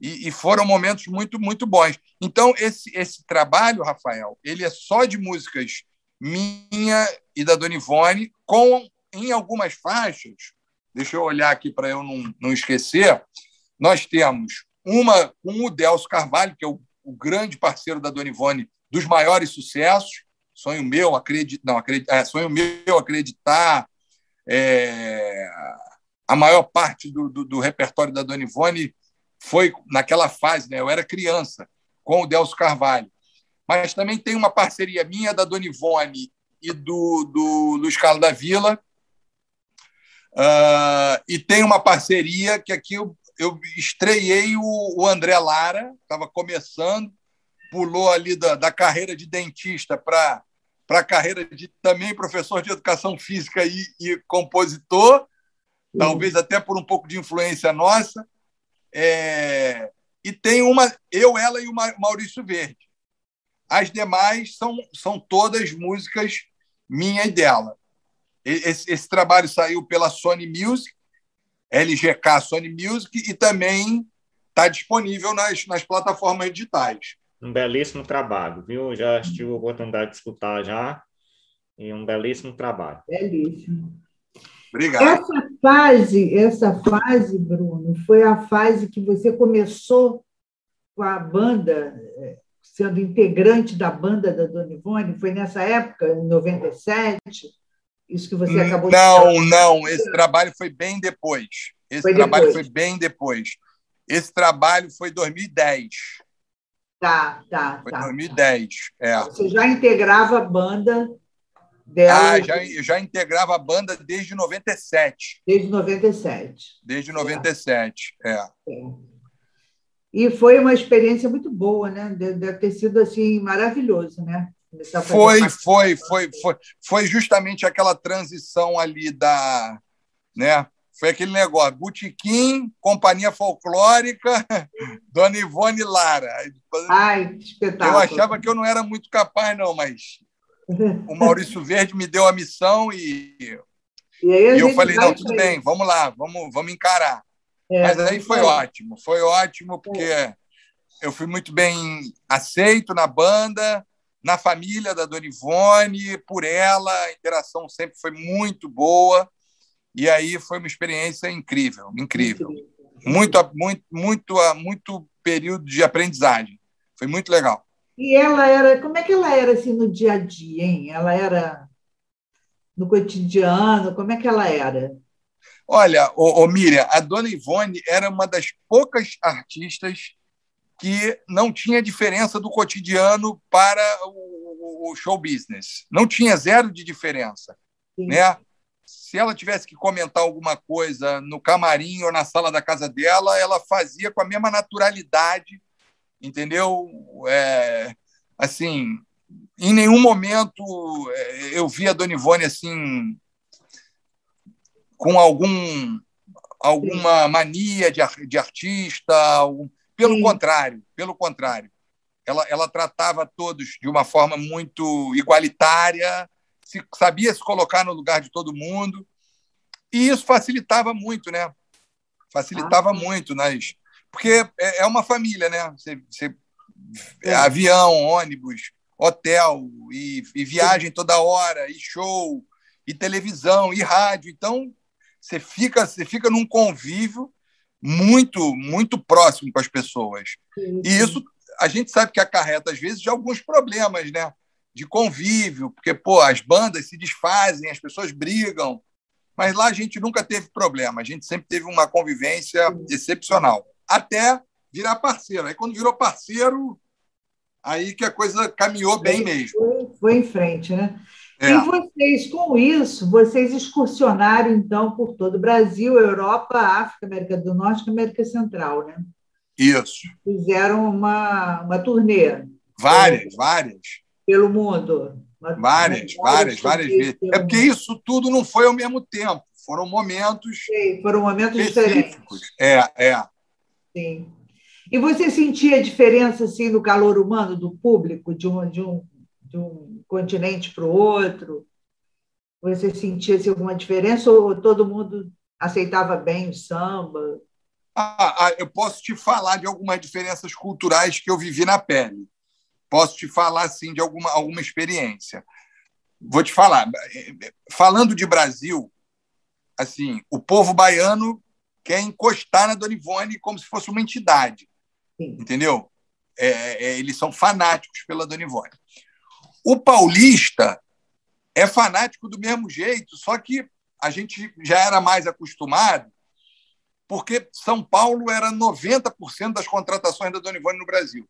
E, e, foram momentos muito muito bons. Então esse esse trabalho, Rafael, ele é só de músicas minha e da Dona Ivone, com, em algumas faixas, deixa eu olhar aqui para eu não, não esquecer, nós temos uma com o Delcio Carvalho, que é o, o grande parceiro da Dona Ivone, dos maiores sucessos, Sonho Meu, acredit, não, acredit, é, Sonho Meu, Acreditar, é, a maior parte do, do, do, repertório da Dona Ivone foi naquela fase, né? eu era criança, com o Delcio Carvalho mas também tem uma parceria minha, da Dona Ivone e do, do Luiz Carlos da Vila. Uh, e tem uma parceria que aqui eu, eu estreiei o, o André Lara, estava começando, pulou ali da, da carreira de dentista para a carreira de também professor de educação física e, e compositor, uhum. talvez até por um pouco de influência nossa. É, e tem uma, eu, ela e o Maurício Verde. As demais são, são todas músicas minha e dela. Esse, esse trabalho saiu pela Sony Music, LGK Sony Music, e também está disponível nas, nas plataformas digitais. Um belíssimo trabalho, viu? Já tive a oportunidade de escutar já, e um belíssimo trabalho. Belíssimo. Obrigado. Essa fase, essa fase, Bruno, foi a fase que você começou com a banda é, sendo integrante da banda da Dona Ivone? Foi nessa época, em 97? Isso que você hum, acabou não, de Não, não. Esse trabalho foi bem depois. Esse foi trabalho depois. foi bem depois. Esse trabalho foi 2010. Tá, tá, foi tá. 2010, tá. é. Você já integrava a banda dela? Ah, já, eu já integrava a banda desde 97. Desde 97. Desde 97, é. é. E foi uma experiência muito boa, né? Deve ter sido assim maravilhoso, né? Foi, foi, foi, foi, foi justamente aquela transição ali da, né? foi aquele negócio, Botequim, Companhia Folclórica, [LAUGHS] Dona Ivone Lara. Ai, espetáculo. Eu achava que eu não era muito capaz, não, mas o Maurício Verde me deu a missão e, [LAUGHS] e, e eu falei, não, tudo bem, vamos lá, vamos, vamos encarar. É, mas aí foi ótimo, foi ótimo, porque é. eu fui muito bem aceito na banda, na família da Dona Ivone, por ela, a interação sempre foi muito boa. E aí foi uma experiência incrível, incrível. Muito, muito, muito, muito período de aprendizagem. Foi muito legal. E ela era, como é que ela era assim no dia a dia, hein? Ela era no cotidiano, como é que ela era? Olha, ô, ô Miriam, a Dona Ivone era uma das poucas artistas que não tinha diferença do cotidiano para o, o show business. Não tinha zero de diferença, Sim. né? Se ela tivesse que comentar alguma coisa no camarim ou na sala da casa dela, ela fazia com a mesma naturalidade, entendeu? É, assim, em nenhum momento é, eu vi a Dona Ivone assim com algum alguma mania de, de artista, algum, pelo Sim. contrário, pelo contrário. Ela, ela tratava todos de uma forma muito igualitária, se, sabia se colocar no lugar de todo mundo. E isso facilitava muito, né? Facilitava ah. muito nas. Porque é, é uma família, né? Você, você é. avião, ônibus, hotel, e, e viagem toda hora, e show, e televisão, e rádio. Então, você fica, você fica num convívio muito, muito próximo com as pessoas. Sim, E isso a gente sabe que acarreta, às vezes, de alguns problemas, né? De convívio, porque, pô, as bandas se desfazem, as pessoas brigam. Mas lá a gente nunca teve problema, a gente sempre teve uma convivência Sim. excepcional. Até virar parceiro. Aí, quando virou parceiro, aí que a coisa caminhou bem mesmo. Foi, foi em frente, né? É. E vocês, com isso, vocês excursionaram, então, por todo o Brasil, Europa, África, América do Norte e América Central, né? Isso. Fizeram uma, uma turnê. Várias, várias. Pelo mundo. Uma, várias, uma várias, várias vezes. É porque isso tudo não foi ao mesmo tempo. Foram momentos. Sim, foram momentos diferentes. É, é. Sim. E você sentia a diferença assim, no calor humano do público, de um, de um, de um continente para o outro? Você sentia -se alguma diferença ou todo mundo aceitava bem o samba? Ah, ah, eu posso te falar de algumas diferenças culturais que eu vivi na pele. Posso te falar assim de alguma, alguma experiência. Vou te falar. Falando de Brasil, assim, o povo baiano quer encostar na Dona Ivone como se fosse uma entidade. Sim. Entendeu? É, é, eles são fanáticos pela Dona Ivone. O paulista é fanático do mesmo jeito, só que a gente já era mais acostumado, porque São Paulo era 90% das contratações da Dona Ivone no Brasil.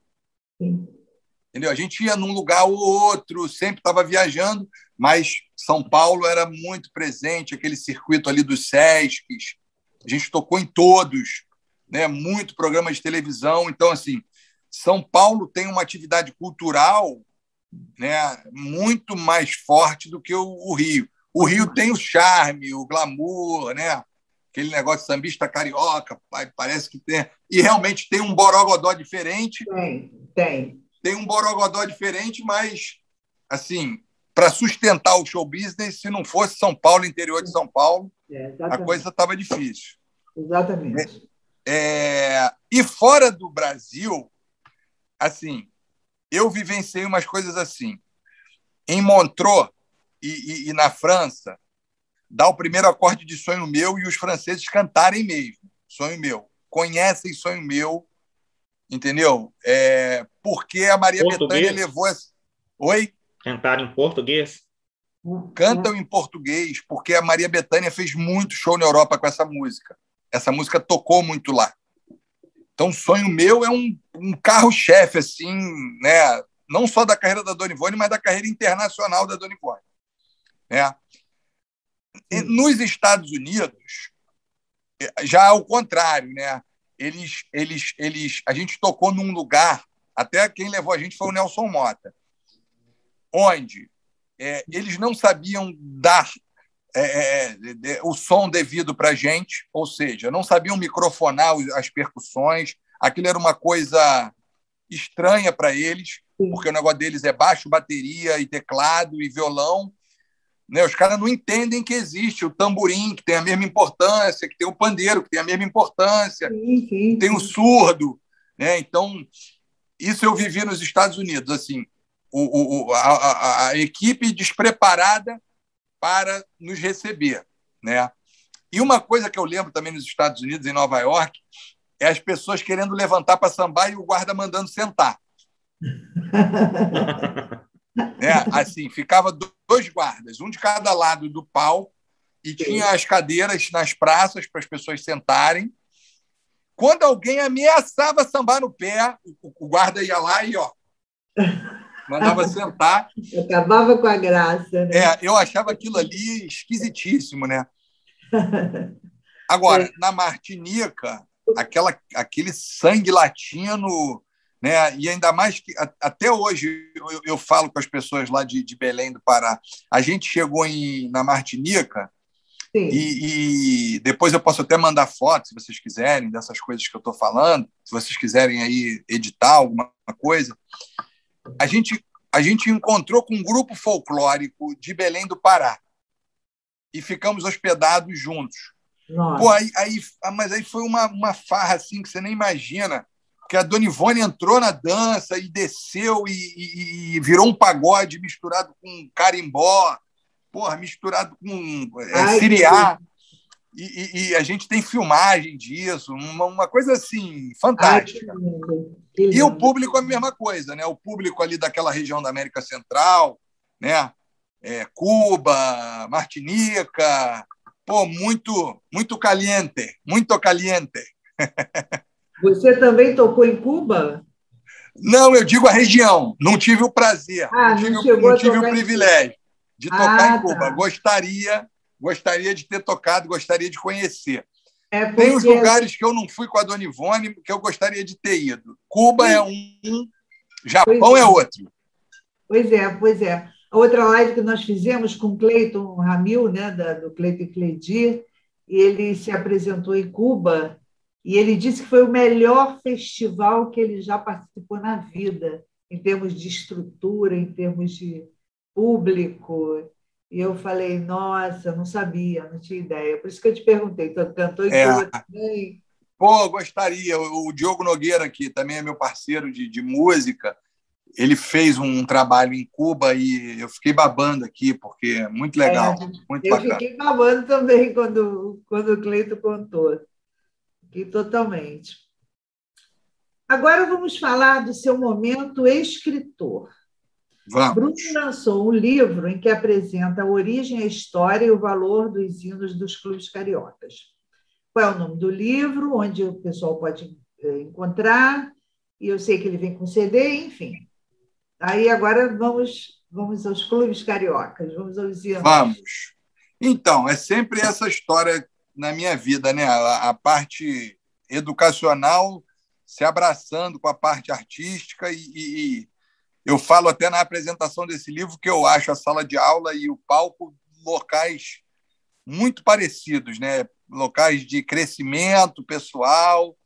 Entendeu? A gente ia num lugar ou outro, sempre estava viajando, mas São Paulo era muito presente, aquele circuito ali dos Sescs. A gente tocou em todos, né? muito programa de televisão. Então, assim, São Paulo tem uma atividade cultural né, muito mais forte do que o, o Rio. O Rio tem o charme, o glamour, né? aquele negócio sambista carioca, parece que tem. E realmente tem um borogodó diferente. Tem, tem. Tem um borogodó diferente, mas, assim, para sustentar o show business, se não fosse São Paulo, interior de São Paulo, é, a coisa estava difícil. Exatamente. É, é, e fora do Brasil, assim, eu vivenciei umas coisas assim. Em Montreux e, e, e na França, dá o primeiro acorde de Sonho Meu e os franceses cantarem mesmo. Sonho Meu. Conhecem Sonho Meu, entendeu? É, porque a Maria Bethânia levou essa... Oi? Cantaram em português? Cantam em português, porque a Maria Bethânia fez muito show na Europa com essa música. Essa música tocou muito lá. Então, o sonho meu é um, um carro-chefe, assim, né? não só da carreira da Dona Ivone, mas da carreira internacional da Dona Ivone. Né? nos Estados Unidos, já é o contrário. Né? Eles, eles, eles, a gente tocou num lugar, até quem levou a gente foi o Nelson Mota, onde é, eles não sabiam dar é, é, é o som devido para a gente, ou seja, não sabiam microfonar as percussões, aquilo era uma coisa estranha para eles, porque o negócio deles é baixo, bateria e teclado e violão. Né? Os caras não entendem que existe o tamborim, que tem a mesma importância, que tem o pandeiro, que tem a mesma importância, sim, sim, tem o surdo. Né? Então, isso eu vivi nos Estados Unidos. assim o, o, a, a, a equipe despreparada para nos receber. Né? E uma coisa que eu lembro também nos Estados Unidos, em Nova York, é as pessoas querendo levantar para sambar e o guarda mandando sentar. [LAUGHS] é, assim, ficava dois guardas, um de cada lado do pau, e tinha as cadeiras nas praças para as pessoas sentarem. Quando alguém ameaçava sambar no pé, o guarda ia lá e ó, mandava sentar. Acabava com a graça. Né? É, eu achava aquilo ali esquisitíssimo, né? Agora, é. na Martinica, aquela, aquele sangue latino, né? E ainda mais que até hoje eu, eu falo com as pessoas lá de, de, Belém do Pará. A gente chegou em, na Martinica e, e, depois eu posso até mandar fotos, se vocês quiserem, dessas coisas que eu estou falando, se vocês quiserem aí editar alguma coisa. A gente a gente encontrou com um grupo folclórico de Belém do Pará e ficamos hospedados juntos. Pô, aí, aí, ah, mas aí foi uma, uma farra assim que você nem imagina, que a Dona Ivone entrou na dança e desceu e, e, e virou um pagode misturado com carimbó, porra, misturado com é, siriá. E, e, a gente tem filmagem disso, uma, uma coisa assim, fantástica. Ai, e o público a mesma coisa, né? O público ali daquela região da América Central, né? É, Cuba, Martinica, pô, muito, muito caliente, muito caliente. [LAUGHS] Você também tocou em Cuba? Não, eu digo a região. Não tive o prazer, ah, não tive, não tive o privilégio de tocar ah, em Cuba. Tá. Gostaria, gostaria de ter tocado, gostaria de conhecer. É porque... Tem os lugares que eu não fui com a Dona Ivone que eu gostaria de ter ido. Cuba é um, Japão é. é outro. Pois é, pois é. A outra live que nós fizemos com o Cleiton Ramil, né, da, do Cleiton e ele se apresentou em Cuba, e ele disse que foi o melhor festival que ele já participou na vida, em termos de estrutura, em termos de público. E eu falei, nossa, não sabia, não tinha ideia. Por isso que eu te perguntei, tu cantou em é. Também? Pô, gostaria. O Diogo Nogueira, que também é meu parceiro de, de música, ele fez um trabalho em Cuba e eu fiquei babando aqui, porque é muito legal. É, muito eu bacana. fiquei babando também [LAUGHS] quando, quando o Cleito contou. Fiquei totalmente. Agora vamos falar do seu momento escritor. Vamos. Bruno lançou um livro em que apresenta a origem, a história e o valor dos hinos dos clubes cariocas. Qual é o nome do livro, onde o pessoal pode eh, encontrar? E eu sei que ele vem com CD, enfim. Aí agora vamos, vamos aos clubes cariocas, vamos aos hinos. Vamos. Então, é sempre essa história na minha vida, né? A, a, parte educacional se abraçando com a parte artística e, e, eu falo até na apresentação desse livro que eu acho a sala de aula e o palco locais muito parecidos, né? Locais de crescimento pessoal,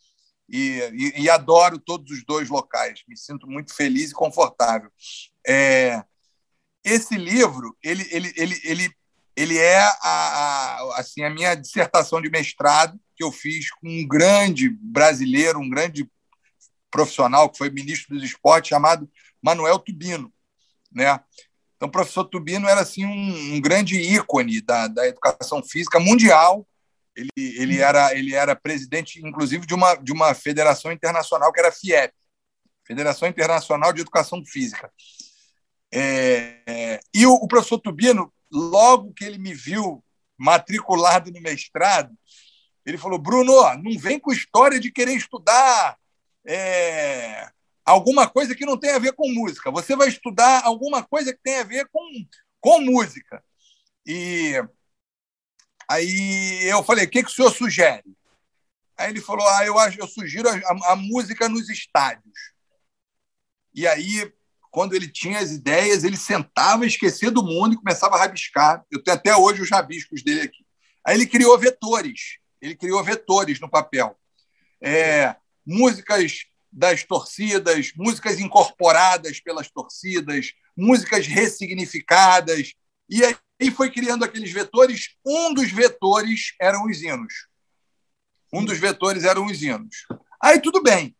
e, e, e, adoro todos os dois locais. Me sinto muito feliz e confortável. É, esse livro, ele, ele, ele, ele, ele é a, a, assim, a minha dissertação de mestrado que eu fiz com um grande brasileiro, um grande profissional que foi ministro dos esportes, chamado Manuel Tubino. Né? Então, o professor Tubino era assim, um, um grande ícone da, da educação física mundial ele, ele, era, ele era presidente, inclusive, de uma, de uma federação internacional que era a FIEP Federação Internacional de Educação Física. É, é, e o, o, professor Tubino, logo que ele me viu matriculado no mestrado, ele falou: Bruno, não vem com história de querer estudar é, alguma coisa que não tem a ver com música. Você vai estudar alguma coisa que tem a ver com, com música. E Aí eu falei, o que, que o senhor sugere? Aí ele falou, ah, eu, eu sugiro a, a, a música nos estádios. E aí quando ele tinha as ideias, ele sentava, esquecia do mundo e começava a rabiscar. Eu tenho até hoje os rabiscos dele aqui. Aí ele criou vetores. Ele criou vetores no papel. É, músicas das torcidas, músicas incorporadas pelas torcidas, músicas ressignificadas. E aí foi criando aqueles vetores. Um dos vetores eram os hinos. Um dos vetores eram os hinos. Aí tudo bem.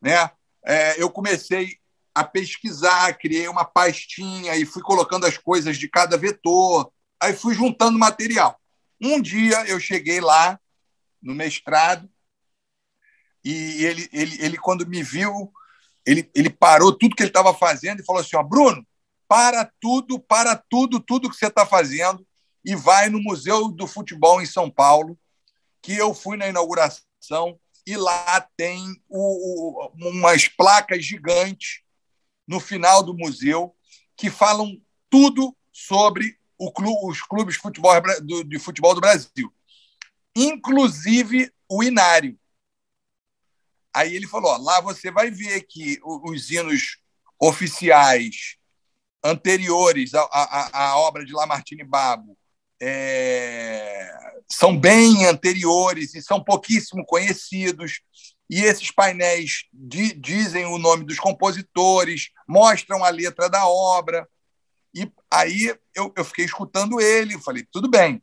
Né? É, eu comecei a pesquisar, criei uma pastinha e fui colocando as coisas de cada vetor. Aí fui juntando material. Um dia eu cheguei lá no mestrado e ele, ele, ele quando me viu, ele, ele parou tudo que ele estava fazendo e falou assim: ó, Bruno, para tudo, para tudo, tudo que você está fazendo e vai no Museu do Futebol em São Paulo, que eu fui na inauguração e lá tem o, o, umas placas gigantes no final do museu que falam tudo sobre clube, os clubes de futebol do, de futebol do Brasil, inclusive o Inário. Aí ele falou: ó, lá você vai ver que os hinos oficiais anteriores à, à, à obra de Lamartine Babo é, são bem anteriores e são pouquíssimo conhecidos. E esses painéis di, dizem o nome dos compositores, mostram a letra da obra. E aí eu, eu fiquei escutando ele, falei: tudo bem,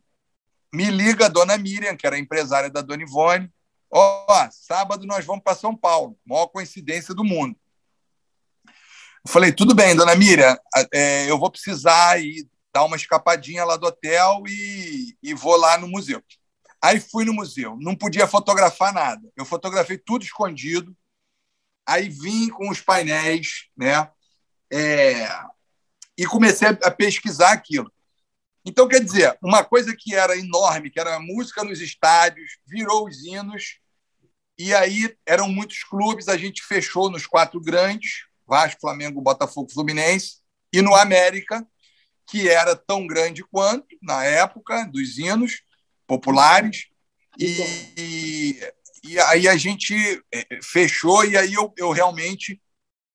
me liga a dona Miriam, que era empresária da dona Ivone, Ó, oh, sábado nós vamos para São Paulo. Maior coincidência do mundo. Eu falei, tudo bem, dona Miriam, é, eu vou precisar ir dar uma escapadinha lá do hotel e, e vou lá no museu. Aí fui no museu, não podia fotografar nada. Eu fotografei tudo escondido. Aí vim com os painéis, né? É, e comecei a pesquisar aquilo. Então, quer dizer, uma coisa que era enorme, que era a música nos estádios, virou os hinos, e aí eram muitos clubes, a gente fechou nos quatro grandes, Vasco, Flamengo, Botafogo, Fluminense, e no América, que era tão grande quanto, na época, dos hinos populares. E, e, aí a gente é, fechou, e aí eu, eu realmente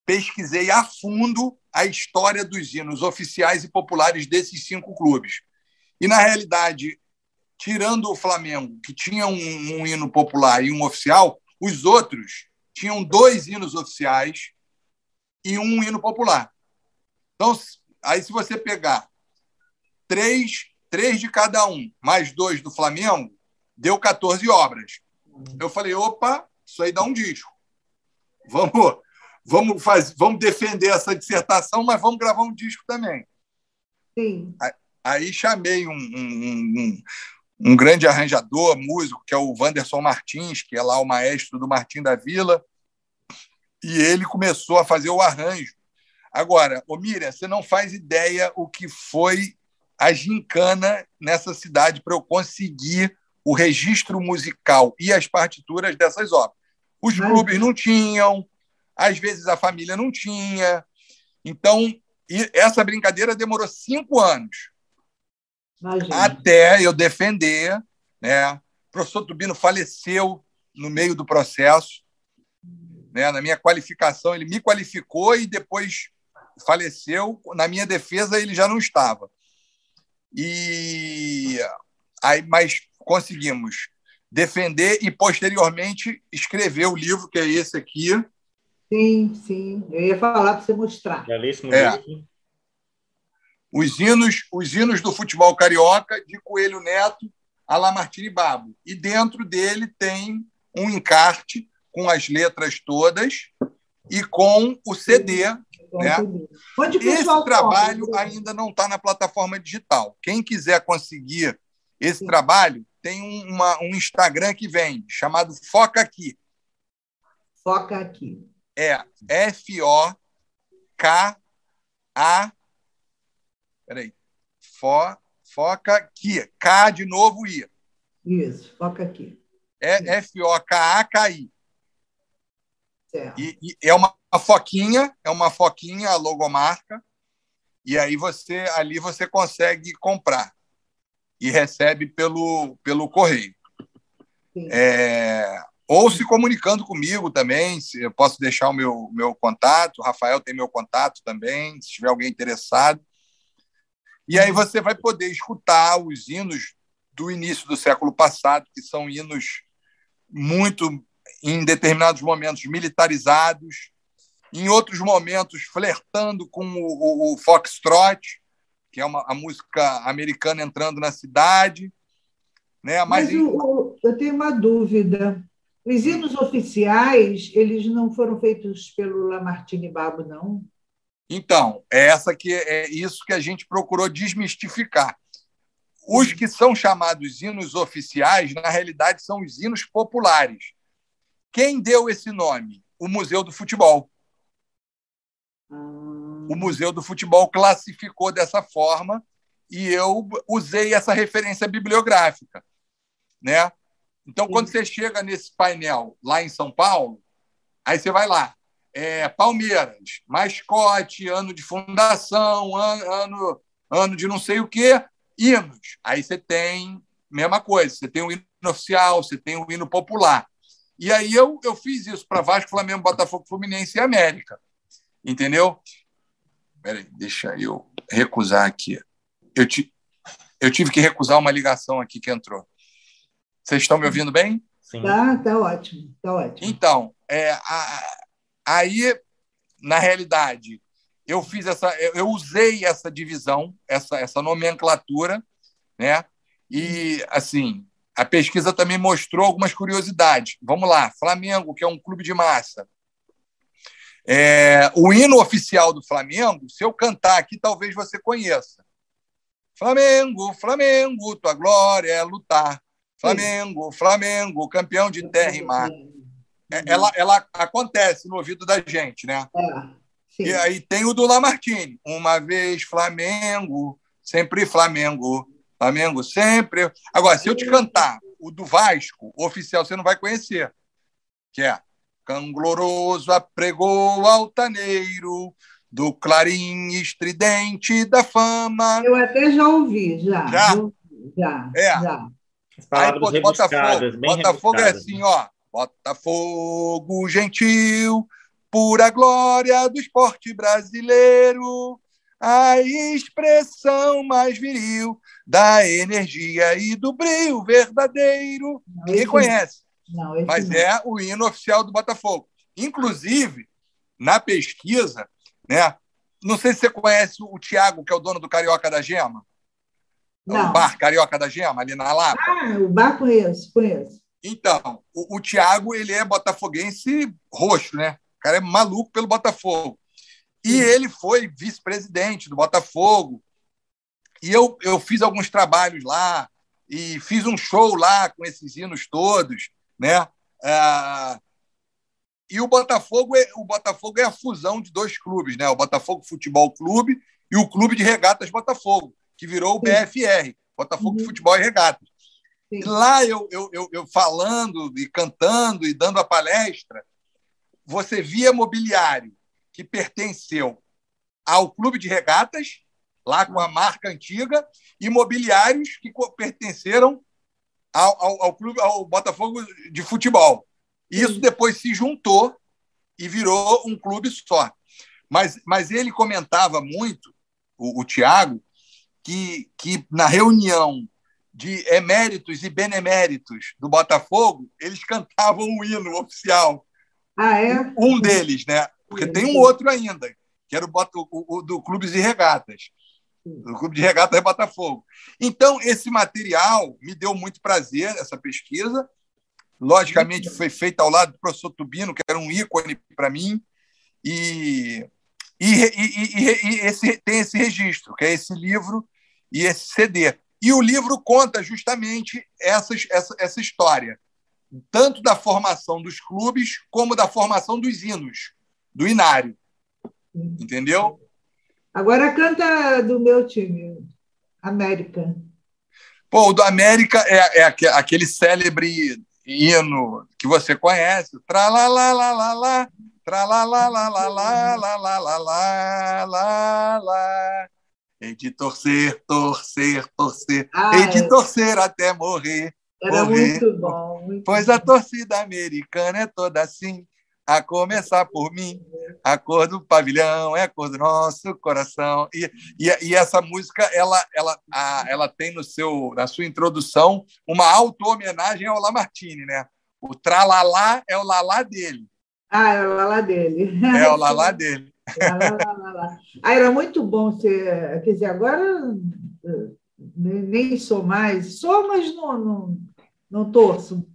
pesquisei a fundo a história dos hinos oficiais e populares desses cinco clubes. E, na realidade, tirando o Flamengo, que tinha um, um hino popular e um oficial, os outros tinham dois hinos oficiais e um hino popular. Então, aí se você pegar três, três de cada um, mais dois do Flamengo, deu 14 obras. Eu falei, opa, isso aí dá um disco. Vamos, vamos, fazer, vamos defender essa dissertação, mas vamos gravar um disco também. Sim. Aí, aí chamei um, um, um, um grande arranjador, músico, que é o Wanderson Martins, que é lá o maestro do Martim da Vila, e ele começou a fazer o arranjo. Agora, ô Miriam, você não faz ideia o que foi a gincana nessa cidade para eu conseguir o registro musical e as partituras dessas obras. Os clubes não tinham, às vezes a família não tinha. Então, essa brincadeira demorou cinco anos. Imagina. até eu defender. Né? O professor Tubino faleceu no meio do processo. Né? Na minha qualificação, ele me qualificou e depois faleceu. Na minha defesa, ele já não estava. E aí, mas conseguimos defender e posteriormente escrever o livro que é esse aqui. Sim, sim. Eu ia falar para você mostrar. Belíssimo é. livro os hinos, os hinos do futebol carioca de Coelho Neto a Lamartine Babo. E dentro dele tem um encarte com as letras todas e com o CD. Né? Esse trabalho ainda não está na plataforma digital. Quem quiser conseguir esse trabalho, tem uma, um Instagram que vem, chamado Foca Aqui. Foca Aqui. É F-O-K-A Peraí. Fo, foca aqui. K de novo I. Isso, foca aqui. É F-O-K-A-K-I. E, e, é uma foquinha, é uma foquinha, a logomarca, e aí você ali você consegue comprar e recebe pelo, pelo correio. É, ou se comunicando comigo também. Se eu posso deixar o meu, meu contato, o Rafael tem meu contato também, se tiver alguém interessado. E aí você vai poder escutar os hinos do início do século passado, que são hinos muito, em determinados momentos, militarizados, em outros momentos, flertando com o, o, o foxtrot, que é uma, a música americana entrando na cidade. Né? Mas, Mas eu, eu tenho uma dúvida. Os hinos oficiais, eles não foram feitos pelo Lamartine Babo, não? Então, é essa que é isso que a gente procurou desmistificar. Os que são chamados hinos oficiais, na realidade, são os hinos populares. Quem deu esse nome? O Museu do Futebol. O Museu do Futebol classificou dessa forma e eu usei essa referência bibliográfica, né? Então, quando você chega nesse painel lá em São Paulo, aí você vai lá, é, Palmeiras, mascote, ano de fundação, ano, ano, ano de não sei o quê, hinos. Aí você tem mesma coisa, você tem o hino oficial, você tem o hino popular. E aí eu, eu fiz isso para Vasco, Flamengo, Botafogo, Fluminense e América. Entendeu? Peraí, deixa eu recusar aqui. Eu, ti, eu tive que recusar uma ligação aqui que entrou. Vocês estão me ouvindo bem? Sim. Tá, tá ótimo, tá ótimo. Então, é, a, aí, na realidade, eu fiz essa, eu usei essa divisão, essa, essa nomenclatura, né? E assim, a pesquisa também mostrou algumas curiosidades. Vamos lá, Flamengo, que é um clube de massa. É, o hino oficial do Flamengo, se eu cantar aqui, talvez você conheça. Flamengo, Flamengo, tua glória é lutar. Flamengo, Flamengo, campeão de terra e mar. É, ela, ela acontece no ouvido da gente, né? É, e aí tem o do Lamartine. Uma vez Flamengo, sempre Flamengo. Flamengo sempre. Agora, se eu te cantar o do Vasco, o oficial, você não vai conhecer. Que é Cangloroso apregou altaneiro do clarim estridente da fama. Eu até já ouvi, já. Já? Já, é. já. Aí, pô, Botafogo, Botafogo é assim, ó. Botafogo gentil, pura glória do esporte brasileiro, a expressão mais viril da energia e do brilho verdadeiro. Não, Ninguém conhece, não, mas não. é o hino oficial do Botafogo. Inclusive, na pesquisa, né? Não sei se você conhece o Tiago, que é o dono do Carioca da Gema. Não. O bar Carioca da Gema, ali na Lapa. Ah, o bar conheço, conheço. Então, o, o Thiago, ele é botafoguense roxo, né? O cara é maluco pelo Botafogo. E ele foi vice-presidente do Botafogo. E eu, eu fiz alguns trabalhos lá e fiz um show lá com esses hinos todos, né? Ah, e o Botafogo, é, o Botafogo é a fusão de dois clubes, né? O Botafogo Futebol Clube e o Clube de Regatas Botafogo que virou o BFR, Botafogo uhum. Futebol e Regatas. E lá eu, eu, eu, eu, falando e cantando e dando a palestra, você via mobiliário que pertenceu ao Clube de Regatas, lá com a marca antiga, e mobiliários que pertenceram ao, ao, ao, clube, ao Botafogo de futebol. E isso depois se juntou e virou um clube só. Mas, mas ele comentava muito, o, o Tiago, que, que na reunião de eméritos e beneméritos do Botafogo, eles cantavam o hino oficial. Ah, é? Um deles, né? Porque tem um outro ainda, que era o, o, o do Clubes e Regatas. O Clube de Regatas é Botafogo. Então, esse material me deu muito prazer, essa pesquisa. Logicamente, foi feita ao lado do professor Tubino, que era um ícone para mim. E, e, e, e, esse, tem esse registro, que é esse livro e esse CD. E o livro conta justamente essas, essa, essa história, tanto da formação dos clubes como da formação dos hinos, do Inário. Entendeu? Agora canta do meu time, América. Pô, o do América é, é aquele célebre hino que você conhece. Tralalalala, tralalalala, Hei de torcer, torcer, torcer. Ai. Hei de torcer até morrer. Era muito bom. Muito pois bom. a torcida americana é toda assim, a começar por mim. A cor do pavilhão é a cor do nosso coração. E, e, e essa música, ela, ela, a, ela tem no seu, na sua introdução uma auto-homenagem ao Lamartine, né? O tralalá é o lalá dele. Ah, é o lalá dele. É o lalá dele. Ah, era muito bom ser. Quer dizer, agora nem sou mais, sou, mas não, não, não torço.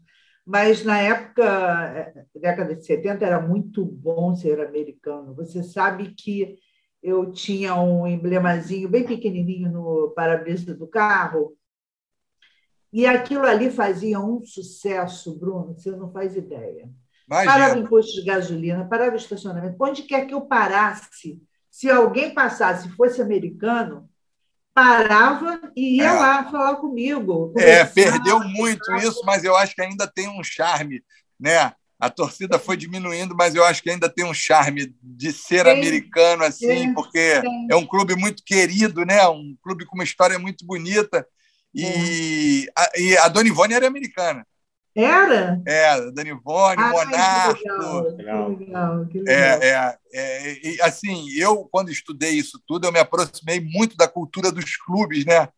Mas na época, década de 70, era muito bom ser americano. Você sabe que eu tinha um emblemazinho bem pequenininho no para-brisa do carro, e aquilo ali fazia um sucesso, Bruno, você não faz ideia. Imagina. Parava em posto de gasolina, parava em estacionamento, onde quer que eu parasse, se alguém passasse e fosse americano, parava e ia é. lá falar comigo. É, perdeu muito isso, mas eu acho que ainda tem um charme, né? A torcida foi diminuindo, mas eu acho que ainda tem um charme de ser tem, americano assim, tem, porque tem. é um clube muito querido, né? Um clube com uma história muito bonita. E, é. a, e a Dona Ivone era americana. Era? É, Dani Ivone, ah, Monarco. Que legal, que legal, que legal. É, é, é, e, assim, eu, quando estudei isso tudo, eu me aproximei muito da cultura dos clubes, né?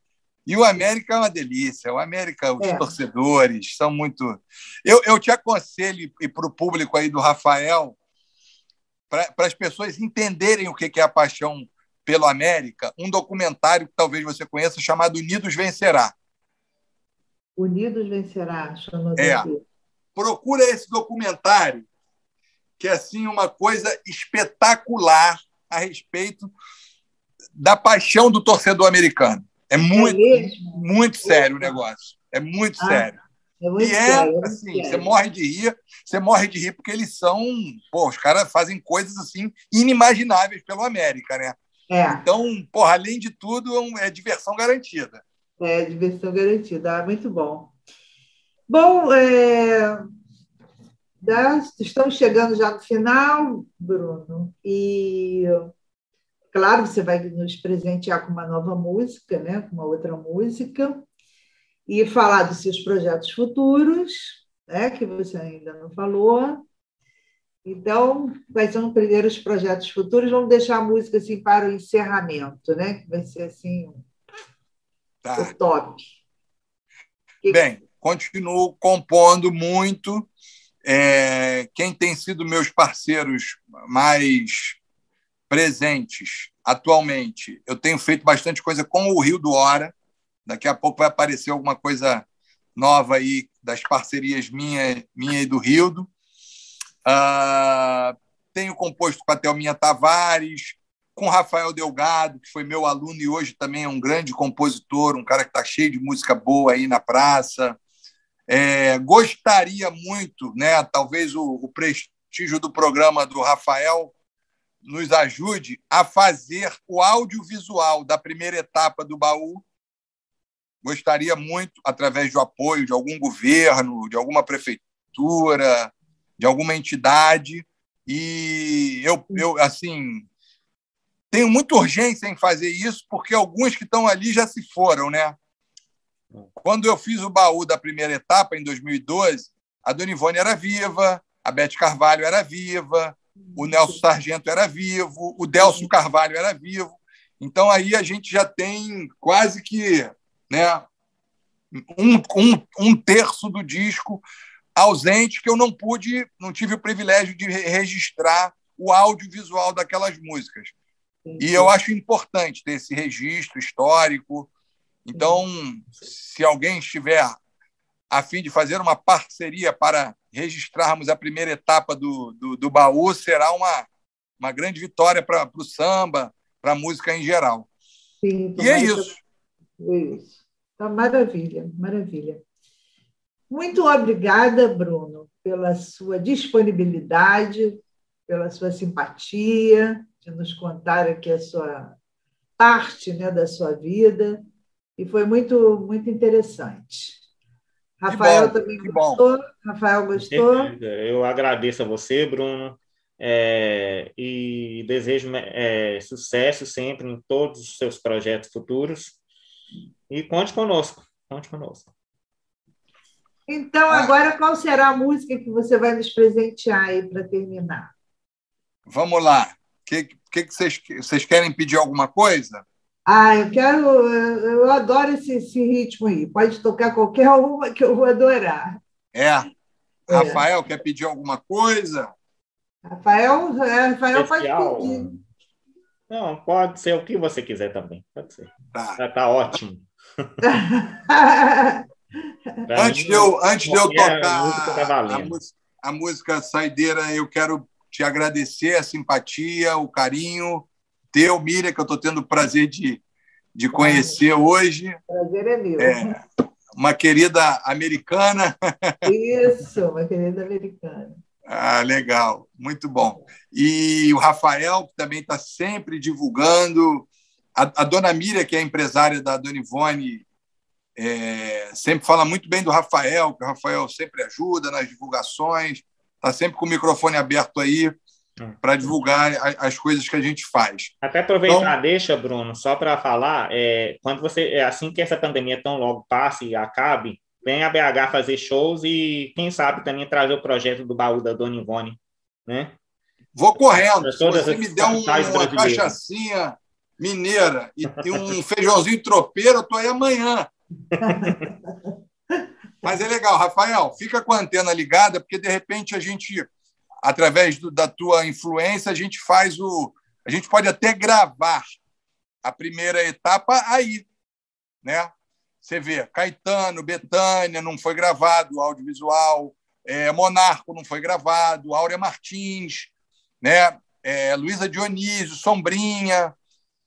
E o América é uma delícia. O América, os é. torcedores são muito. Eu, eu te aconselho, e para o público aí do Rafael, para as pessoas entenderem o que é a paixão pelo América, um documentário que talvez você conheça chamado Unidos Vencerá. Unidos Vencerá, chama é. Aqui. Procura esse documentário, que é assim uma coisa espetacular a respeito da paixão do torcedor americano. É muito, é muito sério o negócio. É muito ah, sério. É muito e é, sério, é assim, sério. você morre de rir, você morre de rir porque eles são, pô, os caras fazem coisas assim inimagináveis pelo América, né? É. Então, porra, além de tudo, é, é diversão garantida. É, diversão garantida. Ah, muito bom. Bom, é, estamos chegando já no final, Bruno, e claro, você vai nos presentear com uma nova música, né, com uma outra música, e falar dos seus projetos futuros, né, que você ainda não falou. Então, quais são os projetos futuros? Vamos deixar a música assim para o encerramento, né? Que vai ser assim Tá. O top. Bem, continuo compondo muito. É, quem tem sido meus parceiros mais presentes atualmente, eu tenho feito bastante coisa com o Rio do Hora. Daqui a pouco vai aparecer alguma coisa nova aí das parcerias minha, minha e do Rildo. Uh, tenho composto com a Thelminha Tavares, com Rafael Delgado, que foi meu aluno e hoje também é um grande compositor, um cara que está cheio de música boa aí na praça. É, gostaria muito, né, talvez o, o prestígio do programa do Rafael nos ajude a fazer o audiovisual da primeira etapa do baú. Gostaria muito, através do apoio de algum governo, de alguma prefeitura, de alguma entidade. E eu, eu assim, tenho muita urgência em fazer isso, porque alguns que estão ali já se foram, né? Quando eu fiz o baú da primeira etapa, em 2012, a Dona Ivone era viva, a Beth Carvalho era viva, o Nelson Sargento era vivo, o Delcio Carvalho era vivo. Então aí a gente já tem quase que né, um, um, um terço do disco ausente que eu não pude, não tive o privilégio de registrar o audiovisual daquelas músicas. E eu acho importante ter esse registro histórico. Então, se alguém estiver a fim de fazer uma parceria para registrarmos a primeira etapa do, do, do baú, será uma, uma grande vitória para o samba, para a música em geral. Sim, e é isso. Isso. Tá maravilha, maravilha. Muito obrigada, Bruno, pela sua disponibilidade, pela sua simpatia, de nos contar aqui a sua parte né, da sua vida, e foi muito, muito interessante. Rafael bom, também gostou? Bom. Rafael gostou? Eu agradeço a você, Bruno, é, e desejo é, sucesso sempre em todos os seus projetos futuros. E conte conosco, conte conosco. Então, ah. agora, qual será a música que você vai nos presentear aí para terminar? Vamos lá. O que, que, que vocês, vocês querem pedir alguma coisa? Ah, eu quero. Eu adoro esse, esse ritmo aí. Pode tocar qualquer uma que eu vou adorar. É. é. Rafael, quer pedir alguma coisa? Rafael, é, Rafael pode pedir. Não, pode ser o que você quiser também. Pode ser. Tá, tá, tá ótimo. [LAUGHS] antes, mim, de eu, antes de eu tocar tá a, música, a música Saideira, eu quero te agradecer a simpatia, o carinho teu, Miriam, que eu estou tendo o prazer de, de conhecer hoje. Prazer é meu. É, uma querida americana. Isso, uma querida americana. Ah, legal, muito bom. E o Rafael, que também está sempre divulgando. A, a, dona Miriam, que é empresária da Dona Ivone, é, sempre fala muito bem do Rafael, que o Rafael sempre ajuda nas divulgações, está sempre com o microfone aberto aí para divulgar as coisas que a gente faz. Até aproveitar, então, deixa, Bruno, só para falar, é, quando você, é, assim que essa pandemia tão logo passe e acabe, vem a BH fazer shows e quem sabe também trazer o projeto do baú da Dona Ivone, né? Vou correndo. Se você me der um, uma cachaçinha mineira e, e um [LAUGHS] feijãozinho tropeiro, eu tô aí amanhã. [LAUGHS] Mas é legal, Rafael, fica com a antena ligada, porque de repente a gente através do, da tua influência, a gente faz o. A gente pode até gravar a primeira etapa aí. Né? Você vê, Caetano, Betânia, não foi gravado, audiovisual, é, Monarco não foi gravado, Áurea Martins, né? É, Luísa Dionísio, Sombrinha.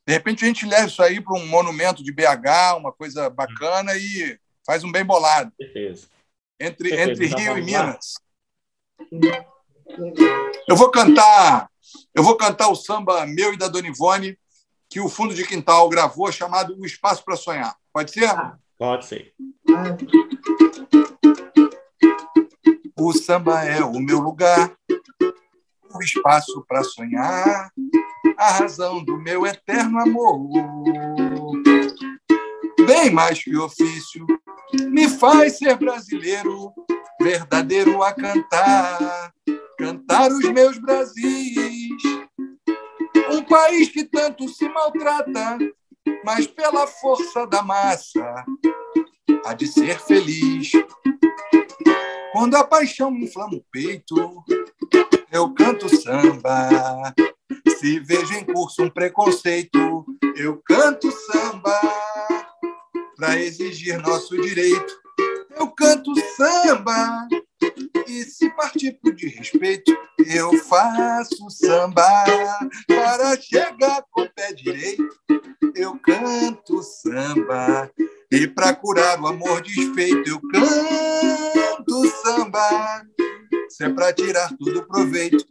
De repente a gente leva isso aí para um monumento de BH, uma coisa bacana, e faz um bem bolado. Certeza. Entre, Certeza. entre Rio e Minas. Eu vou cantar, eu vou cantar o samba meu e da Dona Ivone, que o Fundo de Quintal gravou, chamado O Espaço para Sonhar. Pode ser? Pode ser. O samba é o meu lugar, o espaço para sonhar, a razão do meu eterno amor. Bem mais que ofício, me faz ser brasileiro, verdadeiro a cantar cantar os meus Brasis. Um país que tanto se maltrata, mas pela força da massa há de ser feliz. Quando a paixão me inflama o peito, eu canto samba. Se vejo em curso um preconceito, eu canto samba. Para exigir nosso direito, eu canto samba. E se partir por de respeito, eu faço samba para chegar com o pé direito. Eu canto samba e para curar o amor desfeito, eu canto samba. Se é para tirar tudo proveito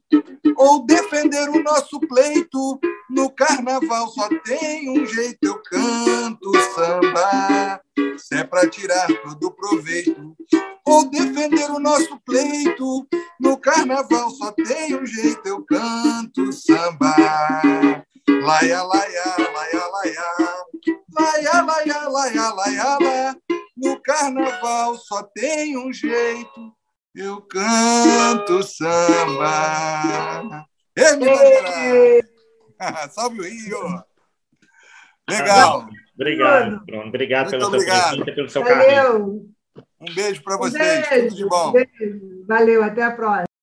ou defender o nosso pleito, no carnaval só tem um jeito, eu canto samba. Se é para tirar todo proveito ou defender o nosso pleito. No carnaval só tem um jeito, eu canto samba. Laia, laia, laia, laia. Laia, laia, laia, laia, laia. No carnaval só tem um jeito, eu canto samba. Ei, Minas [LAUGHS] Salve o Rio! Legal! Obrigado, Bruno. Obrigado Muito pela obrigado. sua presença, pelo seu Valeu. carinho. Um beijo para vocês. Beijo, Tudo de bom. Beijo. Valeu, até a próxima.